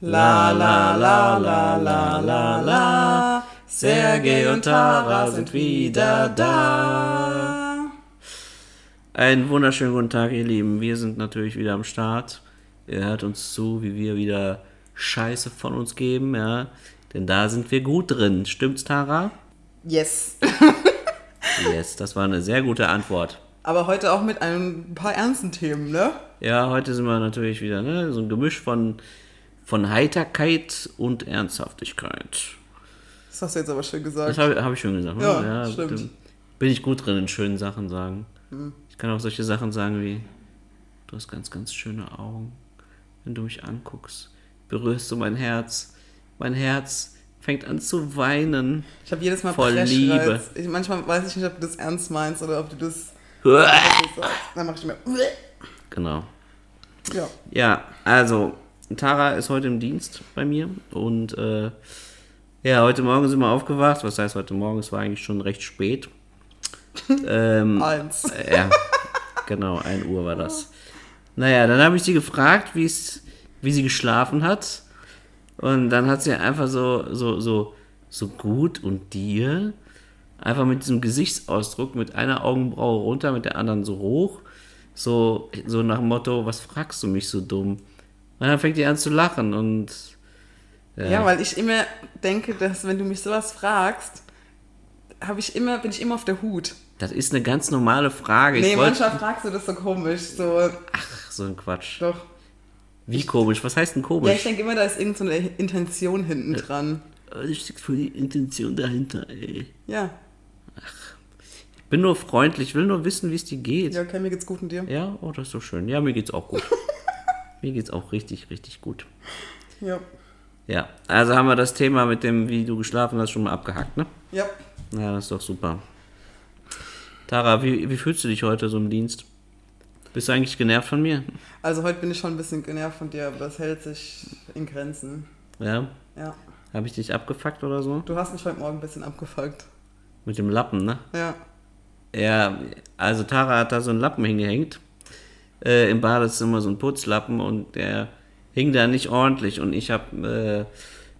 La la la la la la la. Sergej und Tara sind wieder da. Einen wunderschönen guten Tag, ihr Lieben. Wir sind natürlich wieder am Start. Ihr hört uns zu, wie wir wieder Scheiße von uns geben, ja. Denn da sind wir gut drin. Stimmt's, Tara? Yes. Yes, das war eine sehr gute Antwort. Aber heute auch mit ein paar ernsten Themen, ne? Ja, heute sind wir natürlich wieder, ne? So ein Gemisch von, von Heiterkeit und Ernsthaftigkeit. Das hast du jetzt aber schön gesagt. Das habe hab ich schon gesagt. ne? Ja, stimmt. bin- ich gut drin in schönen Sachen sagen. Ich kann auch solche Sachen sagen wie, du hast ganz, ganz schöne Augen. Wenn du mich anguckst, berührst du mein Herz. Mein Herz fängt an zu weinen. Ich habe jedes Mal Voll Pressreiz. Liebe. Ich, manchmal weiß ich nicht, ob du das ernst meinst oder ob du das. Dann mache ich mir. Genau. Ja. Ja, also, Tara ist heute im Dienst bei mir und äh, ja, heute Morgen sind wir aufgewacht. Was heißt heute Morgen? Es war eigentlich schon recht spät. ähm, Eins. ja, genau, 1 Uhr war das. Naja, dann habe ich sie gefragt, wie sie geschlafen hat. Und dann hat sie einfach so, so, so, so gut und dir einfach mit diesem Gesichtsausdruck, mit einer Augenbraue runter, mit der anderen so hoch, so, so nach dem Motto, was fragst du mich so dumm? Und dann fängt die an zu lachen und Ja. weil ich immer denke, dass wenn du mich sowas fragst, habe ich immer, bin ich immer auf der Hut. das ist eine ganz normale Frage. nee, ich wollt, manchmal fragst du das so komisch. So, ach, so ein Quatsch. doch. Wie komisch? Was heißt denn Ja, komisch? ich denke immer, da ist irgendeine so Intention hinten dran. Ich steckt für die Intention dahinter, ey. Ja. Bin nur freundlich, will nur wissen, wie es dir geht. Ja, okay, mir geht's gut und dir? Ja, oh, das ist so schön. Ja, mir geht's auch gut. mir geht's auch richtig, richtig gut. Ja. Ja, also haben wir das Thema mit dem, wie du geschlafen hast, schon mal abgehackt, ne? Ja. Ja, das ist doch super. Tara, wie, wie fühlst du dich heute so im Dienst? Bist du eigentlich genervt von mir? Also heute bin ich schon ein bisschen genervt von dir, aber es hält sich in Grenzen. Ja? Ja. Habe ich dich abgefuckt oder so? Du hast mich heute Morgen ein bisschen abgefuckt. Mit dem Lappen, ne? Ja. Ja, also Tara hat da so einen Lappen hingehängt. Äh, Im Badezimmer so ein Putzlappen und der hing da nicht ordentlich. Und ich habe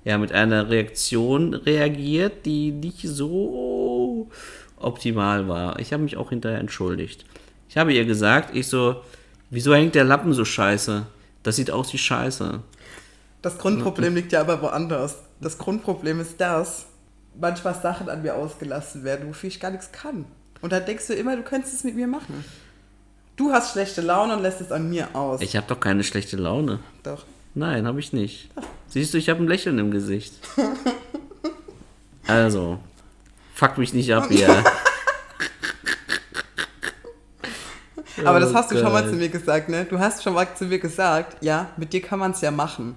äh, ja mit einer Reaktion reagiert, die nicht so optimal war. Ich habe mich auch hinterher entschuldigt. Ich habe ihr gesagt, ich so, wieso hängt der Lappen so scheiße? Das sieht aus wie Scheiße. Das Grundproblem liegt ja aber woanders. Das Grundproblem ist das, manchmal Sachen an mir ausgelassen werden, wofür ich gar nichts kann. Und da denkst du immer, du könntest es mit mir machen. Du hast schlechte Laune und lässt es an mir aus. Ich habe doch keine schlechte Laune. Doch. Nein, habe ich nicht. Siehst du, ich habe ein Lächeln im Gesicht. Also, fuck mich nicht ab hier. Aber das hast du schon mal zu mir gesagt, ne? Du hast schon mal zu mir gesagt, ja, mit dir kann man es ja machen.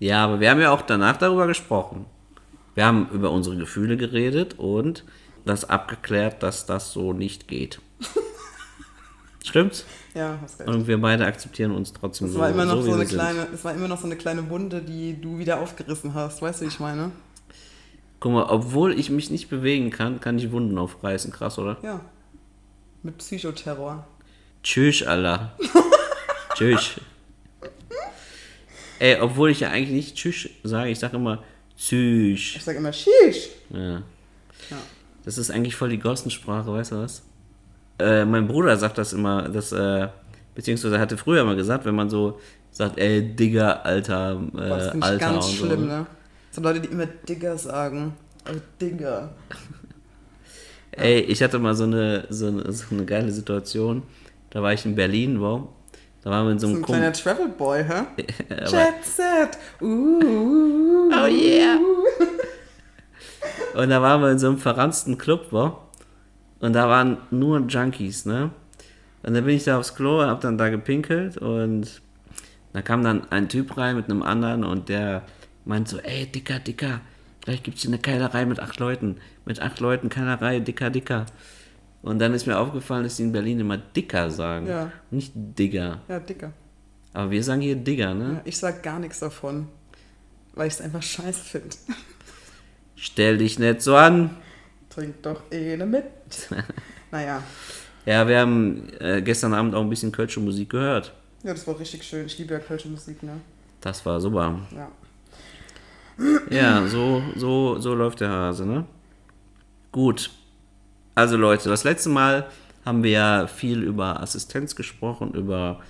Ja, aber wir haben ja auch danach darüber gesprochen. Wir haben über unsere Gefühle geredet und das abgeklärt, dass das so nicht geht. Stimmt's? Ja, hast recht. Und wir beide akzeptieren uns trotzdem so, war immer noch so, so, eine sind. kleine, es war immer noch so eine kleine Wunde, die du wieder aufgerissen hast. Weißt du, wie ich meine? Guck mal, obwohl ich mich nicht bewegen kann, kann ich Wunden aufreißen. Krass, oder? Ja. Mit Psychoterror. Tschüss, Allah. Tschüss. Ey, obwohl ich ja eigentlich nicht Tschüss sage, ich sage immer Tschüss. Ich sag immer Shish. Ja. Ja. Das ist eigentlich voll die Gossensprache, weißt du was? Äh, mein Bruder sagt das immer, das, äh, beziehungsweise er hatte früher mal gesagt, wenn man so sagt, ey, Digger, Alter, äh, Boah, das Alter ganz und schlimm, so. ne? So Leute, die immer Digger sagen. Oh, Digger. Ey, ich hatte mal so eine, so eine, so eine geile Situation. Da war ich in Berlin, wow. Da waren wir in so So einem ein kleiner Travel Boy, hä? Jet Set. Uh, Oh yeah. Und da waren wir in so einem verranzten Club, wo? Und da waren nur Junkies, ne? Und dann bin ich da aufs Klo, hab dann da gepinkelt und da kam dann ein Typ rein mit einem anderen und der meint so, ey, Dicker, Dicker, gleich gibt's hier eine Keilerei mit acht Leuten. Mit acht Leuten Keilerei, Dicker, Dicker. Und dann ist mir aufgefallen, dass die in Berlin immer Dicker sagen. Ja. Nicht Digger. Ja, Dicker. Aber wir sagen hier Digger, ne? Ja, ich sag gar nichts davon. Weil ich es einfach scheiße finde. Stell dich nicht so an. Trink doch eine mit. naja. Ja, wir haben äh, gestern Abend auch ein bisschen Kölsche Musik gehört. Ja, das war richtig schön. Ich liebe ja Kölsche Musik, ne? Das war super. Ja. Ja, so, so, so läuft der Hase, ne? Gut. Also Leute, das letzte Mal haben wir ja viel über Assistenz gesprochen, über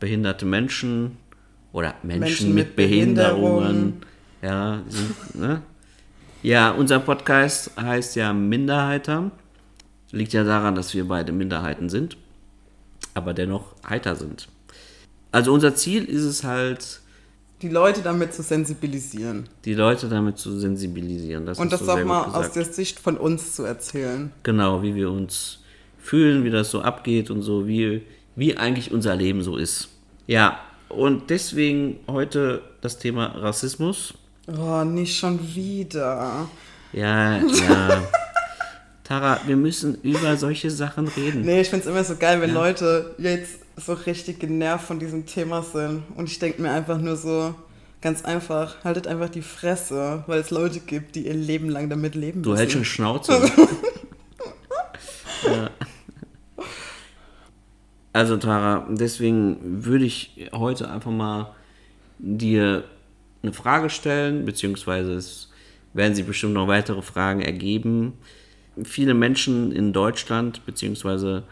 behinderte Menschen oder Menschen, Menschen mit, mit Behinderungen. Ja, sind, ne? Ja, unser Podcast heißt ja Minderheiter. Liegt ja daran, dass wir beide Minderheiten sind, aber dennoch heiter sind. Also unser Ziel ist es halt, Die Leute damit zu sensibilisieren. die Leute damit zu sensibilisieren. Das Und das du auch mal aus der Sicht von uns zu erzählen. Genau, wie wir uns fühlen, wie das so abgeht und so, wie, wie eigentlich unser Leben so ist. Ja, und deswegen heute das Thema Rassismus. Oh, nicht schon wieder. Ja, ja. Tara, wir müssen über solche Sachen reden. Nee, ich find's immer so geil, wenn Leute jetzt so richtig genervt von diesem Thema sind. Und ich denke mir einfach nur so, ganz einfach, haltet einfach die Fresse, weil es Leute gibt, die ihr Leben lang damit leben Du müssen. hältst schon Schnauze. ja. Also Tara, deswegen würde ich heute einfach mal dir eine Frage stellen, beziehungsweise es werden sich bestimmt noch weitere Fragen ergeben. Viele Menschen in Deutschland, beziehungsweise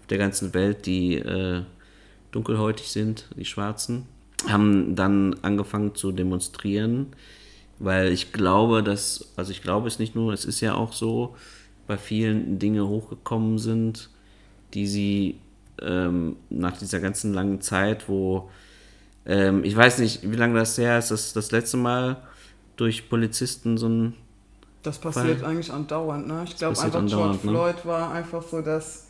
auf der ganzen Welt, die äh, dunkelhäutig sind, die Schwarzen, haben dann angefangen zu demonstrieren, weil ich glaube, dass, also ich glaube es nicht nur, es ist ja auch so, bei vielen Dinge hochgekommen sind, die sie ähm, nach dieser ganzen langen Zeit, wo ähm, ich weiß nicht, wie lange das her ist, dass das letzte Mal durch Polizisten so ein Das passiert Weil- eigentlich andauernd, ne? Ich glaube einfach, George ne? Floyd war einfach so, dass,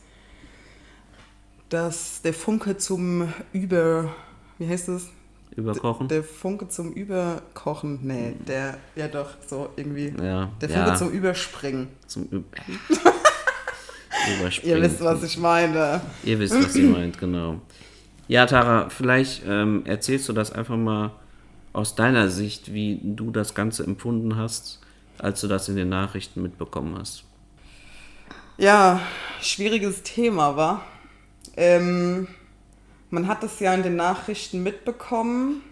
dass der Funke zum Über... Wie heißt es? Überkochen. Der Funke zum Überkochen. Nee, der... Ja doch, so irgendwie... ja, Der Funke ja, zum Überspringen. zum Ü Überspringen. Ihr wisst, was ich meine. Ihr wisst, was ihr meint, genau. Ja, Tara, vielleicht ähm, erzählst du das einfach mal aus deiner Sicht, wie du das Ganze empfunden hast, als du das in den Nachrichten mitbekommen hast. Ja, schwieriges Thema, war. Ähm, man hat es ja in den Nachrichten mitbekommen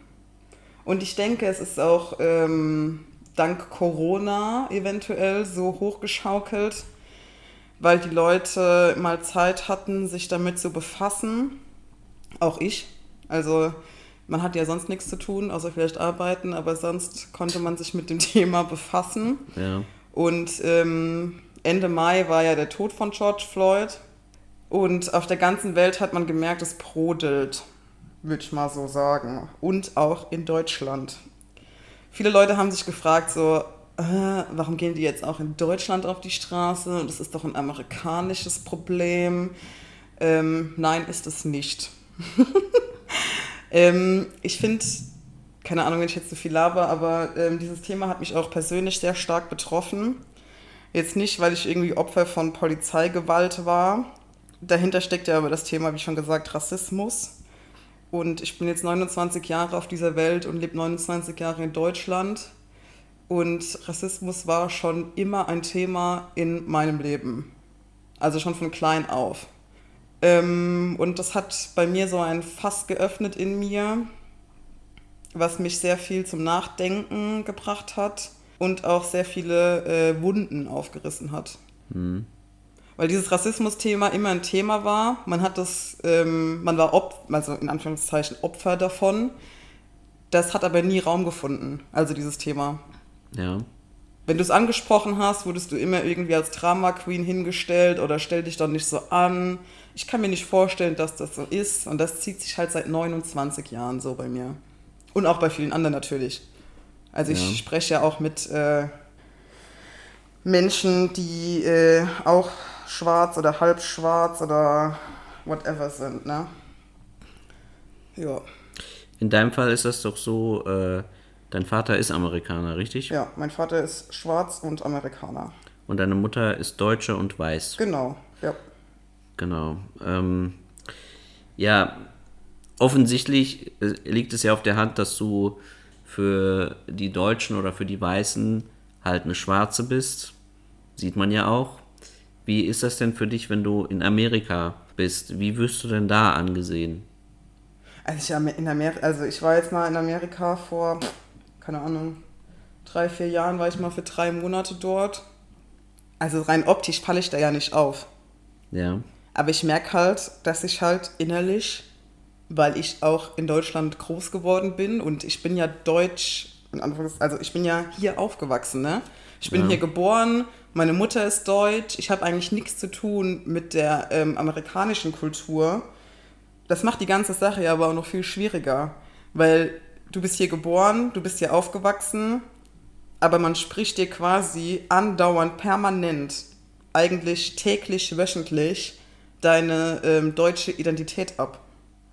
und ich denke, es ist auch ähm, dank Corona eventuell so hochgeschaukelt, weil die Leute mal Zeit hatten, sich damit zu befassen. Auch ich. Also man hat ja sonst nichts zu tun, außer vielleicht arbeiten, aber sonst konnte man sich mit dem Thema befassen. Ja, Und ähm, Ende Mai war ja der Tod von George Floyd. Und auf der ganzen Welt hat man gemerkt, es brodelt, würde ich mal so sagen. Und auch in Deutschland. Viele Leute haben sich gefragt, so, äh, warum gehen die jetzt auch in Deutschland auf die Straße? Das ist doch ein amerikanisches Problem. Ähm, nein, ist es nicht. ähm, ich finde, keine Ahnung, wenn ich jetzt zu viel laber, aber ähm, dieses Thema hat mich auch persönlich sehr stark betroffen. Jetzt nicht, weil ich irgendwie Opfer von Polizeigewalt war. Dahinter steckt ja aber das Thema, wie schon gesagt, Rassismus. Und ich bin jetzt 29 Jahre auf dieser Welt und lebe 29 Jahre in Deutschland. Und Rassismus war schon immer ein Thema in meinem Leben. Also schon von klein auf. Ähm, und das hat bei mir so ein Fass geöffnet in mir, was mich sehr viel zum Nachdenken gebracht hat und auch sehr viele äh, Wunden aufgerissen hat. Weil dieses Rassismus-Thema immer ein Thema war. Man hat das, ähm, man war Op also in Anführungszeichen Opfer davon. Das hat aber nie Raum gefunden, also dieses Thema. ja, Wenn du es angesprochen hast, wurdest du immer irgendwie als Drama Queen hingestellt oder stell dich doch nicht so an. Ich kann mir nicht vorstellen, dass das so ist. Und das zieht sich halt seit 29 Jahren so bei mir. Und auch bei vielen anderen natürlich. Also ich Ja. spreche ja auch mit äh, Menschen, die äh, auch schwarz oder halb schwarz oder whatever sind, ne? Ja. in deinem Fall ist das doch so, äh, dein Vater ist Amerikaner, richtig? Ja, mein Vater ist schwarz und Amerikaner. Und deine Mutter ist Deutsche und weiß. Genau, ja. Genau. Ähm, ja, offensichtlich äh, liegt es ja auf der Hand, dass du für die Deutschen oder für die Weißen halt eine Schwarze bist. Sieht man ja auch. Wie ist das denn für dich, wenn du in Amerika bist? Wie wirst du denn da angesehen? Also ich, in Amerika, also ich war jetzt mal in Amerika vor, keine Ahnung, drei, vier Jahren war ich mal für drei Monate dort. Also rein optisch falle ich da ja nicht auf. Ja. Aber ich merke halt, dass ich halt innerlich, weil ich auch in Deutschland groß geworden bin und ich bin ja deutsch, also ich bin ja hier aufgewachsen, ne? Ich bin ja. hier geboren, meine Mutter ist deutsch, ich habe eigentlich nichts zu tun mit der ähm, amerikanischen Kultur. Das macht die ganze Sache ja aber auch noch viel schwieriger, weil du bist hier geboren, du bist hier aufgewachsen, aber man spricht dir quasi andauernd, permanent, eigentlich täglich, wöchentlich deine ähm, deutsche Identität ab.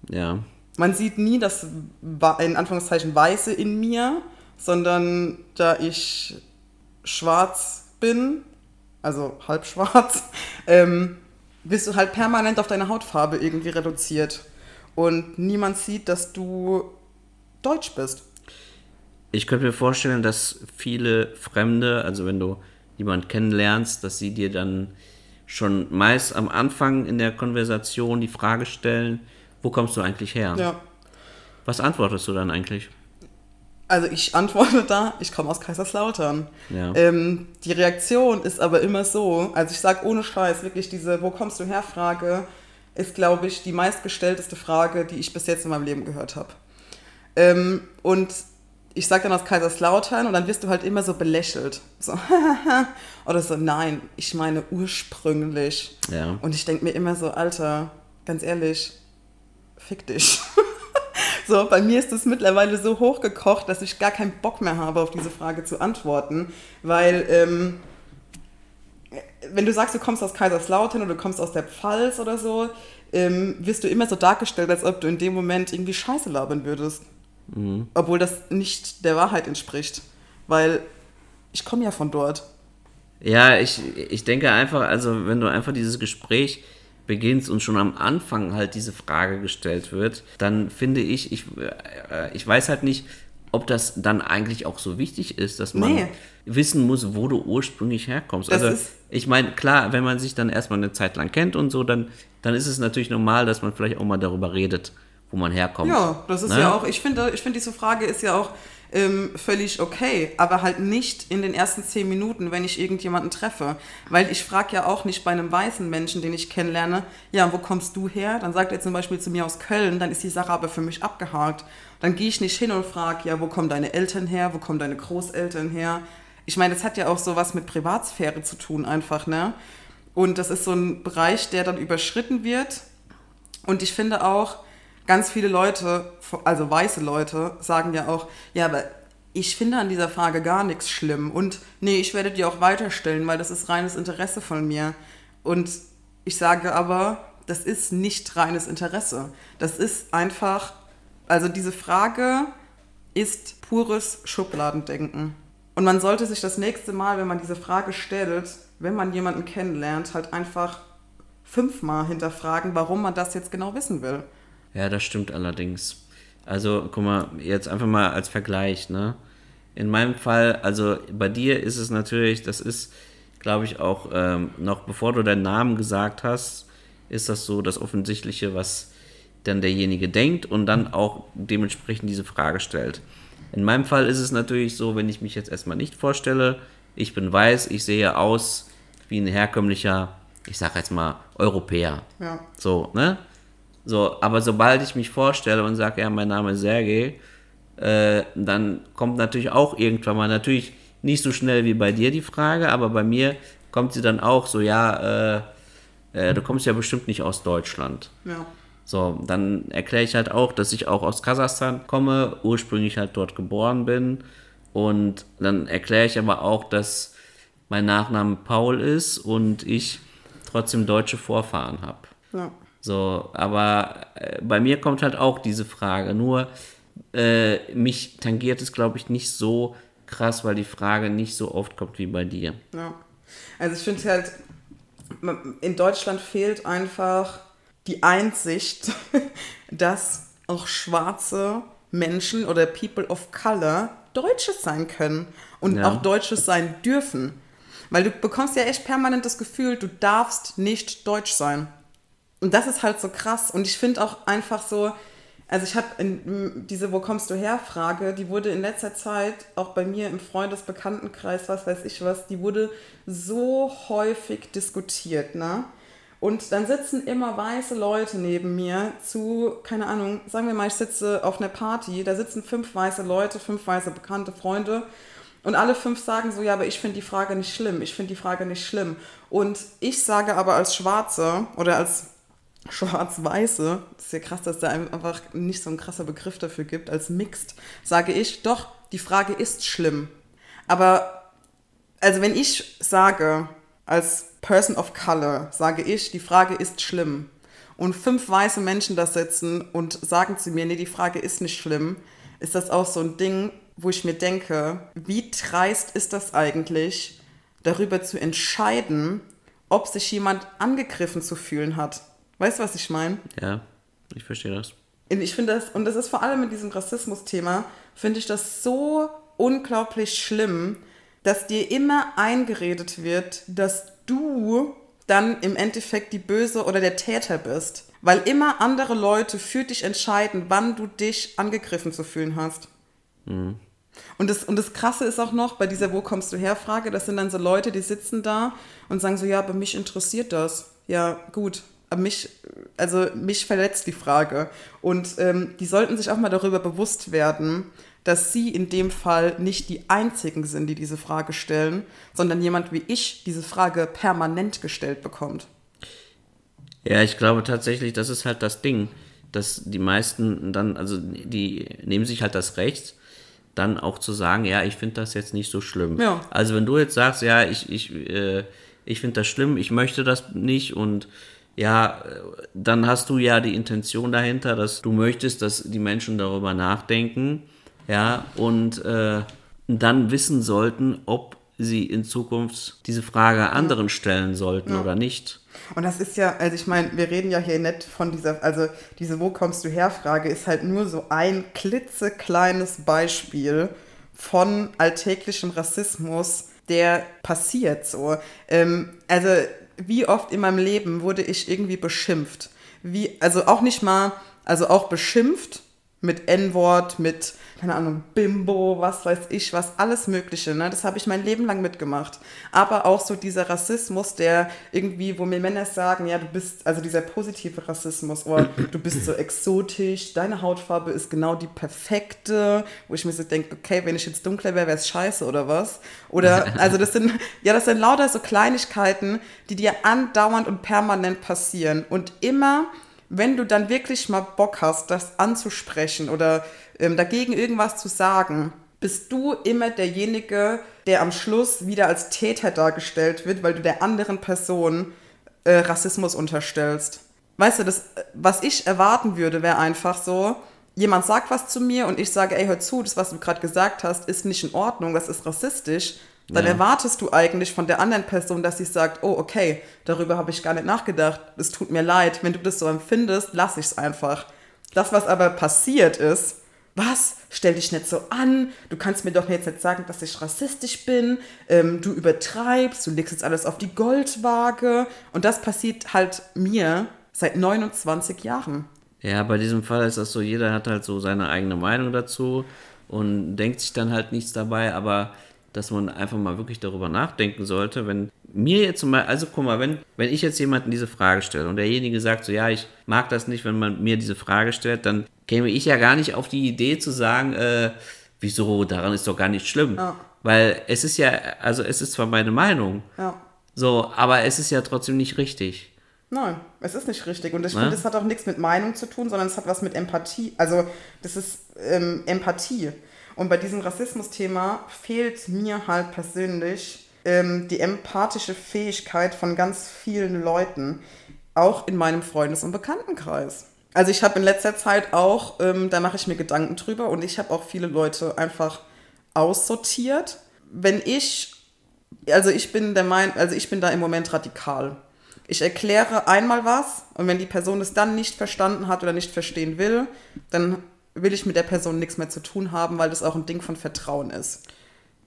Ja. Man sieht nie das in Anführungszeichen Weiße in mir, sondern da ich schwarz bin, also halb schwarz, ähm, bist du halt permanent auf deine Hautfarbe irgendwie reduziert. Und niemand sieht, dass du deutsch bist. Ich könnte mir vorstellen, dass viele Fremde, also wenn du jemanden kennenlernst, dass sie dir dann schon meist am Anfang in der Konversation die Frage stellen, wo kommst du eigentlich her? Ja. Was antwortest du dann eigentlich? Also ich antworte da, ich komme aus Kaiserslautern. Ja. Ähm, die Reaktion ist aber immer so, also ich sage ohne Scheiß, wirklich diese Wo kommst du her Frage ist, glaube ich, die meistgestellteste Frage, die ich bis jetzt in meinem Leben gehört habe. Ähm, und ich sage dann aus Kaiserslautern und dann wirst du halt immer so belächelt. So, oder so, nein, ich meine ursprünglich. Ja. Und ich denke mir immer so, Alter, ganz ehrlich, fick dich. So, bei mir ist es mittlerweile so hochgekocht, dass ich gar keinen Bock mehr habe, auf diese Frage zu antworten, weil ähm, wenn du sagst, du kommst aus Kaiserslautern oder du kommst aus der Pfalz oder so, ähm, wirst du immer so dargestellt, als ob du in dem Moment irgendwie Scheiße labern würdest. Mhm. Obwohl das nicht der Wahrheit entspricht, weil ich komme ja von dort. Ja, ich, ich denke einfach, also wenn du einfach dieses Gespräch beginnst und schon am Anfang halt diese Frage gestellt wird, dann finde ich, ich, äh, ich weiß halt nicht, ob das dann eigentlich auch so wichtig ist, dass man nee. wissen muss, wo du ursprünglich herkommst. Das also ich meine, klar, wenn man sich dann erstmal eine Zeit lang kennt und so, dann, dann ist es natürlich normal, dass man vielleicht auch mal darüber redet, wo man herkommt. Ja, das ist ne? ja auch, ich finde, ich finde, diese Frage ist ja auch ähm, völlig okay, aber halt nicht in den ersten zehn Minuten, wenn ich irgendjemanden treffe. Weil ich frage ja auch nicht bei einem weißen Menschen, den ich kennenlerne, ja, wo kommst du her? Dann sagt er zum Beispiel zu mir aus Köln, dann ist die Sache aber für mich abgehakt. Dann gehe ich nicht hin und frage, ja, wo kommen deine Eltern her? Wo kommen deine Großeltern her? Ich meine, das hat ja auch so was mit Privatsphäre zu tun, einfach, ne? Und das ist so ein Bereich, der dann überschritten wird. Und ich finde auch, ganz viele Leute, also weiße Leute, sagen ja auch, ja, aber ich finde an dieser Frage gar nichts schlimm und nee, ich werde die auch weiterstellen, weil das ist reines Interesse von mir. Und ich sage aber, das ist nicht reines Interesse. Das ist einfach, also diese Frage ist pures Schubladendenken. Und man sollte sich das nächste Mal, wenn man diese Frage stellt, wenn man jemanden kennenlernt, halt einfach fünfmal hinterfragen, warum man das jetzt genau wissen will. Ja, das stimmt allerdings. Also, guck mal, jetzt einfach mal als Vergleich, ne? In meinem Fall, also bei dir ist es natürlich, das ist, glaube ich, auch ähm, noch bevor du deinen Namen gesagt hast, ist das so das Offensichtliche, was dann derjenige denkt und dann auch dementsprechend diese Frage stellt. In meinem Fall ist es natürlich so, wenn ich mich jetzt erstmal nicht vorstelle, ich bin weiß, ich sehe aus wie ein herkömmlicher, ich sage jetzt mal, Europäer. Ja. So, ne? So, aber sobald ich mich vorstelle und sage, ja, mein Name ist Sergej, äh, dann kommt natürlich auch irgendwann mal, natürlich nicht so schnell wie bei dir die Frage, aber bei mir kommt sie dann auch so, ja, äh, äh, du kommst ja bestimmt nicht aus Deutschland. Ja. So, dann erkläre ich halt auch, dass ich auch aus Kasachstan komme, ursprünglich halt dort geboren bin. Und dann erkläre ich aber auch, dass mein Nachname Paul ist und ich trotzdem deutsche Vorfahren habe. Ja. So, aber äh, bei mir kommt halt auch diese Frage. Nur äh, mich tangiert es, glaube ich, nicht so krass, weil die Frage nicht so oft kommt wie bei dir. Ja. Also ich finde halt, in Deutschland fehlt einfach die Einsicht, dass auch schwarze Menschen oder People of Color Deutsches sein können und ja. auch Deutsches sein dürfen. Weil du bekommst ja echt permanent das Gefühl, du darfst nicht deutsch sein. Und das ist halt so krass. Und ich finde auch einfach so, Also ich habe diese Wo kommst du her Frage, die wurde in letzter Zeit auch bei mir im Freundesbekanntenkreis, was weiß ich was, die wurde so häufig diskutiert, ne? Und dann sitzen immer weiße Leute neben mir zu, keine Ahnung, sagen wir mal, ich sitze auf einer Party, da sitzen fünf weiße Leute, fünf weiße bekannte Freunde und alle fünf sagen so, ja, aber ich finde die Frage nicht schlimm, ich finde die Frage nicht schlimm. Und ich sage aber als Schwarze oder als Schwarz-Weiße, ist ja krass, dass da einfach nicht so ein krasser Begriff dafür gibt, als Mixed, sage ich, doch, die Frage ist schlimm. Aber, also wenn ich sage, als Person of Color sage ich, die Frage ist schlimm. Und fünf weiße Menschen da sitzen und sagen zu mir, nee, die Frage ist nicht schlimm, ist das auch so ein Ding, wo ich mir denke, wie dreist ist das eigentlich, darüber zu entscheiden, ob sich jemand angegriffen zu fühlen hat. Weißt du, was ich meine? Ja, ich verstehe das. Ich finde das, und das ist vor allem mit diesem Rassismus-Thema, finde ich das so unglaublich schlimm, dass dir immer eingeredet wird, dass du dann im Endeffekt die Böse oder der Täter bist. Weil immer andere Leute für dich entscheiden, wann du dich angegriffen zu fühlen hast. Mhm. Und das, und das Krasse ist auch noch, bei dieser Wo kommst du her Frage, das sind dann so Leute, die sitzen da und sagen so, ja, aber mich interessiert das. Ja, gut. Mich, also mich verletzt die Frage. Und ähm, die sollten sich auch mal darüber bewusst werden, dass Sie in dem Fall nicht die Einzigen sind, die diese Frage stellen, sondern jemand wie ich diese Frage permanent gestellt bekommt. Ja, ich glaube tatsächlich, das ist halt das Ding, dass die meisten dann, also die nehmen sich halt das Recht, dann auch zu sagen, ja, ich finde das jetzt nicht so schlimm. Ja. Also wenn du jetzt sagst, ja, ich, ich, äh, ich finde das schlimm, ich möchte das nicht und ja, dann hast du ja die Intention dahinter, dass du möchtest, dass die Menschen darüber nachdenken ja, und äh, dann wissen sollten, ob sie in Zukunft diese Frage anderen stellen sollten ja. oder nicht. Und das ist ja, also ich meine, wir reden ja hier nicht von dieser, also diese Wo kommst du her Frage ist halt nur so ein klitzekleines Beispiel von alltäglichem Rassismus, der passiert so. Ähm, also wie oft in meinem Leben wurde ich irgendwie beschimpft? Wie, also auch nicht mal, also auch beschimpft mit N-Wort, mit keine Ahnung, Bimbo, was weiß ich, was, alles Mögliche. Ne? Das habe ich mein Leben lang mitgemacht. Aber auch so dieser Rassismus, der irgendwie, wo mir Männer sagen, ja, du bist, also dieser positive Rassismus, oh, du bist so exotisch, deine Hautfarbe ist genau die perfekte, wo ich mir so denke, okay, wenn ich jetzt dunkler wäre, wäre es scheiße oder was? Oder, also das sind, ja, das sind lauter so Kleinigkeiten, die dir andauernd und permanent passieren. Und immer, wenn du dann wirklich mal Bock hast, das anzusprechen oder ähm, dagegen irgendwas zu sagen, bist du immer derjenige, der am Schluss wieder als Täter dargestellt wird, weil du der anderen Person äh, Rassismus unterstellst. Weißt du, das, was ich erwarten würde, wäre einfach so, jemand sagt was zu mir und ich sage, ey, hör zu, das, was du gerade gesagt hast, ist nicht in Ordnung, das ist rassistisch. Dann ja. erwartest du eigentlich von der anderen Person, dass sie sagt, oh, okay, darüber habe ich gar nicht nachgedacht, es tut mir leid, wenn du das so empfindest, lass ich es einfach. Das, was aber passiert ist, was? Stell dich nicht so an. Du kannst mir doch jetzt nicht sagen, dass ich rassistisch bin. Ähm, du übertreibst, du legst jetzt alles auf die Goldwaage. Und das passiert halt mir seit 29 Jahren. Ja, bei diesem Fall ist das so, jeder hat halt so seine eigene Meinung dazu und denkt sich dann halt nichts dabei, aber dass man einfach mal wirklich darüber nachdenken sollte, wenn mir jetzt zum Beispiel, also guck mal, wenn, wenn ich jetzt jemanden diese Frage stelle und derjenige sagt so, ja, ich mag das nicht, wenn man mir diese Frage stellt, dann käme ich ja gar nicht auf die Idee zu sagen, äh, wieso, daran ist doch gar nicht schlimm. Ja. Weil es ist ja, also es ist zwar meine Meinung, ja. so, aber es ist ja trotzdem nicht richtig. Nein, es ist nicht richtig. Und ich ne? finde, es hat auch nichts mit Meinung zu tun, sondern es hat was mit Empathie. Also, das ist ähm, Empathie. Und bei diesem Rassismus-Thema fehlt mir halt persönlich ähm, die empathische Fähigkeit von ganz vielen Leuten, auch in meinem Freundes- und Bekanntenkreis. Also ich habe in letzter Zeit auch, ähm, da mache ich mir Gedanken drüber und ich habe auch viele Leute einfach aussortiert. Wenn ich, also ich bin der Meinung, also ich bin da im Moment radikal. Ich erkläre einmal was und wenn die Person es dann nicht verstanden hat oder nicht verstehen will, dann will ich mit der Person nichts mehr zu tun haben, weil das auch ein Ding von Vertrauen ist.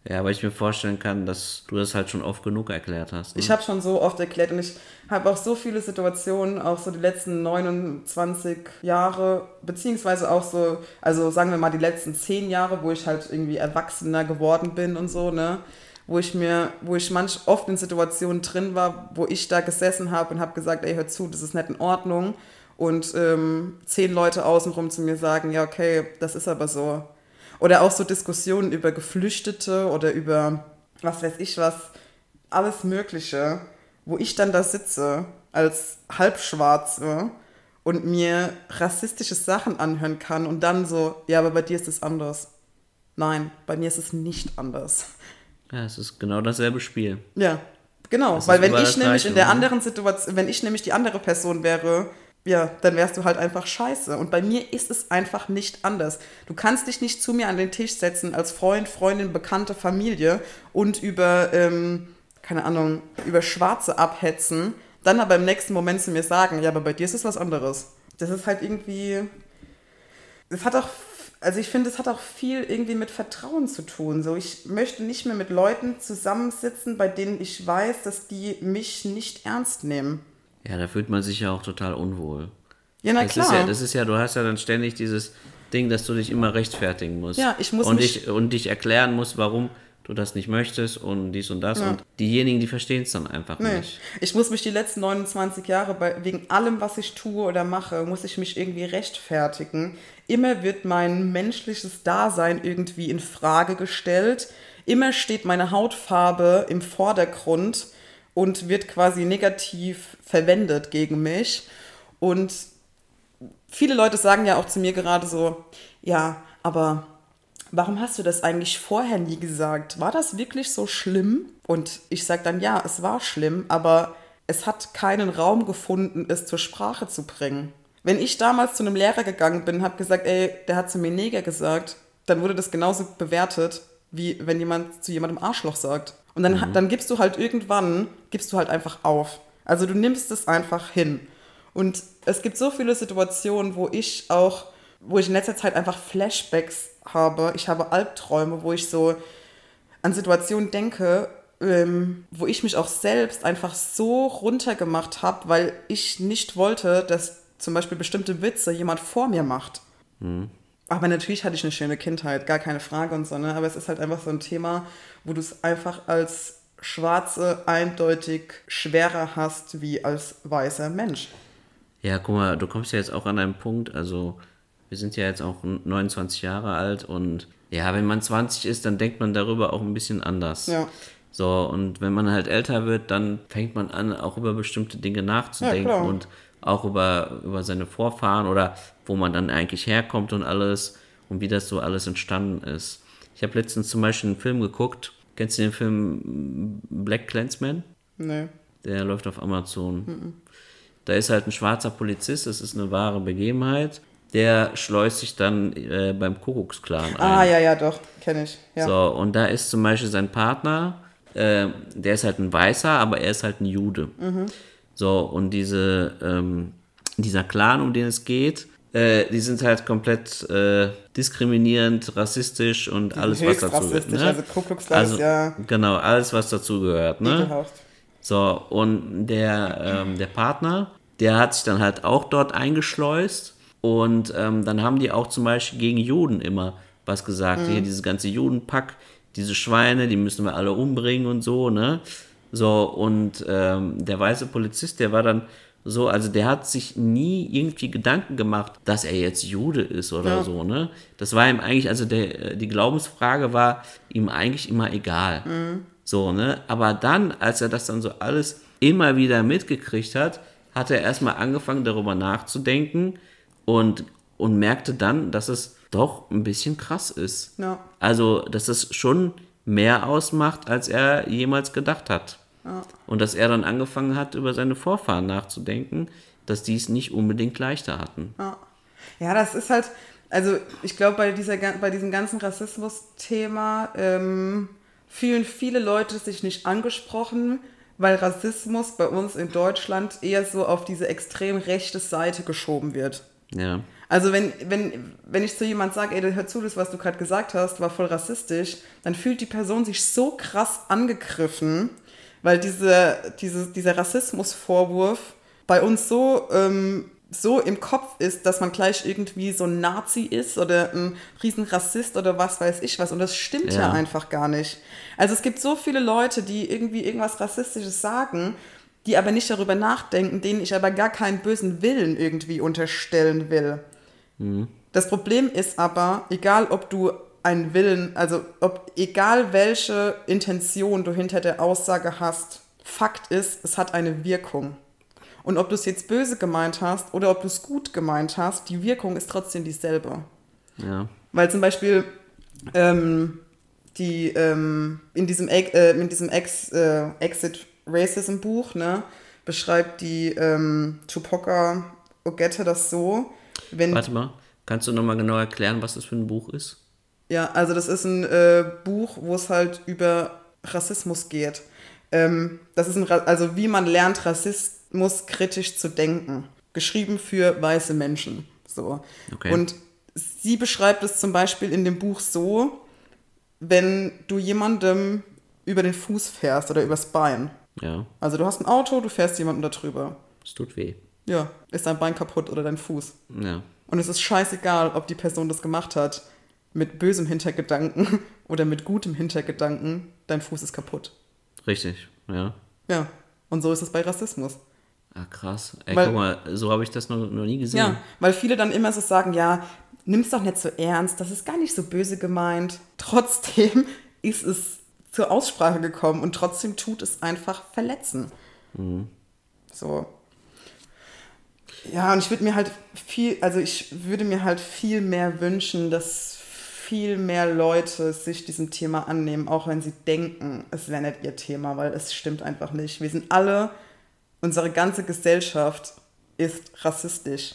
Ja, aber ich mir vorstellen kann, dass du das halt schon oft genug erklärt hast. Ne? Ich habe schon so oft erklärt und ich habe auch so viele Situationen, auch so die letzten 29 Jahre, beziehungsweise auch so, also sagen wir mal die letzten 10 Jahre, wo ich halt irgendwie erwachsener geworden bin und so, ne? Wo ich mir, wo ich manch oft in Situationen drin war, wo ich da gesessen habe und habe gesagt, ey, hör zu, das ist nicht in Ordnung. Und ähm, zehn Leute außenrum zu mir sagen, ja, okay, das ist aber so. Oder auch so Diskussionen über Geflüchtete oder über was weiß ich was, alles Mögliche, wo ich dann da sitze als Halbschwarze und mir rassistische Sachen anhören kann und dann so, ja, aber bei dir ist es anders. Nein, bei mir ist es nicht anders. Ja, es ist genau dasselbe Spiel. Ja, genau, Das weil wenn ich nämlich in der anderen Situation, wenn ich nämlich die andere Person wäre, ja, dann wärst du halt einfach scheiße. Und bei mir ist es einfach nicht anders. Du kannst dich nicht zu mir an den Tisch setzen als Freund, Freundin, bekannte Familie und über, ähm, keine Ahnung, über Schwarze abhetzen, dann aber im nächsten Moment zu mir sagen, ja, aber bei dir ist es was anderes. Das ist halt irgendwie, das hat auch, also ich finde, es hat auch viel irgendwie mit Vertrauen zu tun. So, ich möchte nicht mehr mit Leuten zusammensitzen, bei denen ich weiß, dass die mich nicht ernst nehmen. Ja, da fühlt man sich ja auch total unwohl. Ja, na das klar. Ist ja, das ist ja, du hast ja dann ständig dieses Ding, dass du dich immer rechtfertigen musst. Ja, ich muss und mich- dich, und dich erklären musst, warum du das nicht möchtest und dies und das. Ja. Und diejenigen, die verstehen es dann einfach Nee. nicht. Ich muss mich die letzten 29 Jahre bei, wegen allem, was ich tue oder mache, muss ich mich irgendwie rechtfertigen. Immer wird mein menschliches Dasein irgendwie in Frage gestellt. Immer steht meine Hautfarbe im Vordergrund und wird quasi negativ verwendet gegen mich. Und viele Leute sagen ja auch zu mir gerade so, ja, aber warum hast du das eigentlich vorher nie gesagt? War das wirklich so schlimm? Und ich sage dann, ja, es war schlimm, aber es hat keinen Raum gefunden, es zur Sprache zu bringen. Wenn ich damals zu einem Lehrer gegangen bin und habe gesagt, ey, der hat zu mir Neger gesagt, dann wurde das genauso bewertet, wie wenn jemand zu jemandem Arschloch sagt. Und dann, dann gibst du halt irgendwann, gibst du halt einfach auf. Also du nimmst es einfach hin. Und es gibt so viele Situationen, wo ich auch, wo ich in letzter Zeit einfach Flashbacks habe. Ich habe Albträume, wo ich so an Situationen denke, ähm, wo ich mich auch selbst einfach so runtergemacht habe, weil ich nicht wollte, dass zum Beispiel bestimmte Witze jemand vor mir macht. Aber natürlich hatte ich eine schöne Kindheit, gar keine Frage und so, ne? Aber es ist halt einfach so ein Thema, wo du es einfach als Schwarze eindeutig schwerer hast wie als weißer Mensch. Ja, guck mal, du kommst ja jetzt auch an einen Punkt, also wir sind ja jetzt auch 29 Jahre alt und ja, wenn man 20 ist, dann denkt man darüber auch ein bisschen anders. Ja. So, und wenn man halt älter wird, dann fängt man an, auch über bestimmte Dinge nachzudenken Ja, und auch über, über seine Vorfahren oder wo man dann eigentlich herkommt und alles und wie das so alles entstanden ist. Ich habe letztens zum Beispiel einen Film geguckt. Kennst du den Film Black Clansman? Nee. Der läuft auf Amazon. Da ist halt ein schwarzer Polizist, das ist eine wahre Begebenheit. Der schleust sich dann äh, beim Kuckucksklan ein. Ah, ja, ja, doch, kenne ich. Ja. So, und da ist zum Beispiel sein Partner, äh, der ist halt ein Weißer, aber er ist halt ein Jude. Mhm. So, und diese, ähm, dieser Clan, um den es geht, äh, die sind halt komplett äh, diskriminierend, rassistisch und alles, was dazu gehört. Ne? also Ku Klux Klan ist ja- Genau, alles, was dazu gehört. Ne? Ekelhaft. So, und der, ähm, der Partner, der hat sich dann halt auch dort eingeschleust. Und ähm, dann haben die auch zum Beispiel gegen Juden immer was gesagt. Hier, dieses ganze Judenpack, diese Schweine, die müssen wir alle umbringen und so, ne? So, und ähm, der weiße Polizist, der war dann so, also der hat sich nie irgendwie Gedanken gemacht, dass er jetzt Jude ist oder Ja. so, ne? Das war ihm eigentlich, also der, die Glaubensfrage war ihm eigentlich immer egal. So, ne? Aber dann, als er das dann so alles immer wieder mitgekriegt hat, hat er erstmal angefangen, darüber nachzudenken und, und merkte dann, dass es doch ein bisschen krass ist. Ja. Also, dass es schon mehr ausmacht, als er jemals gedacht hat. Und dass er dann angefangen hat, über seine Vorfahren nachzudenken, dass die es nicht unbedingt leichter hatten. Ja. ja, das ist halt, also ich glaube, bei, dieser, bei diesem ganzen Rassismus-Thema ähm, fühlen viele Leute sich nicht angesprochen, weil Rassismus bei uns in Deutschland eher so auf diese extrem rechte Seite geschoben wird. Ja. Also wenn, wenn, wenn ich zu jemand sage, ey, hör zu, das, was du gerade gesagt hast, war voll rassistisch, dann fühlt die Person sich so krass angegriffen, weil diese, diese, dieser Rassismusvorwurf bei uns so, ähm, so im Kopf ist, dass man gleich irgendwie so ein Nazi ist oder ein Riesenrassist oder was weiß ich was. Und das stimmt ja. ja einfach gar nicht. Also es gibt so viele Leute, die irgendwie irgendwas Rassistisches sagen, die aber nicht darüber nachdenken, denen ich aber gar keinen bösen Willen irgendwie unterstellen will. Mhm. Das Problem ist aber, egal ob du einen Willen, also ob egal welche Intention du hinter der Aussage hast, Fakt ist, es hat eine Wirkung. Und ob du es jetzt böse gemeint hast oder ob du es gut gemeint hast, die Wirkung ist trotzdem dieselbe. Ja. Weil zum Beispiel ähm, die ähm, in diesem, äh, in diesem Ex, äh, Exit Racism Buch ne, beschreibt die ähm, Tupoka Ogette das so, wenn. Warte mal, kannst du nochmal genau erklären, was das für ein Buch ist? Ja, also das ist ein äh, Buch, wo es halt über Rassismus geht. Ähm, das ist ein, also wie man lernt, Rassismus kritisch zu denken. Geschrieben für weiße Menschen. So. Okay. Und sie beschreibt es zum Beispiel in dem Buch so, wenn du jemandem über den Fuß fährst oder übers Bein. Ja. Also du hast ein Auto, du fährst jemandem da drüber. Es tut weh. Ja, ist dein Bein kaputt oder dein Fuß. Ja. Und es ist scheißegal, ob die Person das gemacht hat mit bösem Hintergedanken oder mit gutem Hintergedanken, dein Fuß ist kaputt. Richtig, ja. Ja, und so ist es bei Rassismus. Ah, krass. Ey, weil, guck mal, so habe ich das noch, noch nie gesehen. Ja, weil viele dann immer so sagen, ja, nimm's doch nicht so ernst, das ist gar nicht so böse gemeint. Trotzdem ist es zur Aussprache gekommen und trotzdem tut es einfach verletzen. Mhm. So. Ja, und ich würde mir halt viel, also ich würde mir halt viel mehr wünschen, dass viel mehr Leute sich diesem Thema annehmen, auch wenn sie denken, es wäre nicht ihr Thema, weil es stimmt einfach nicht. Wir sind alle, unsere ganze Gesellschaft ist rassistisch.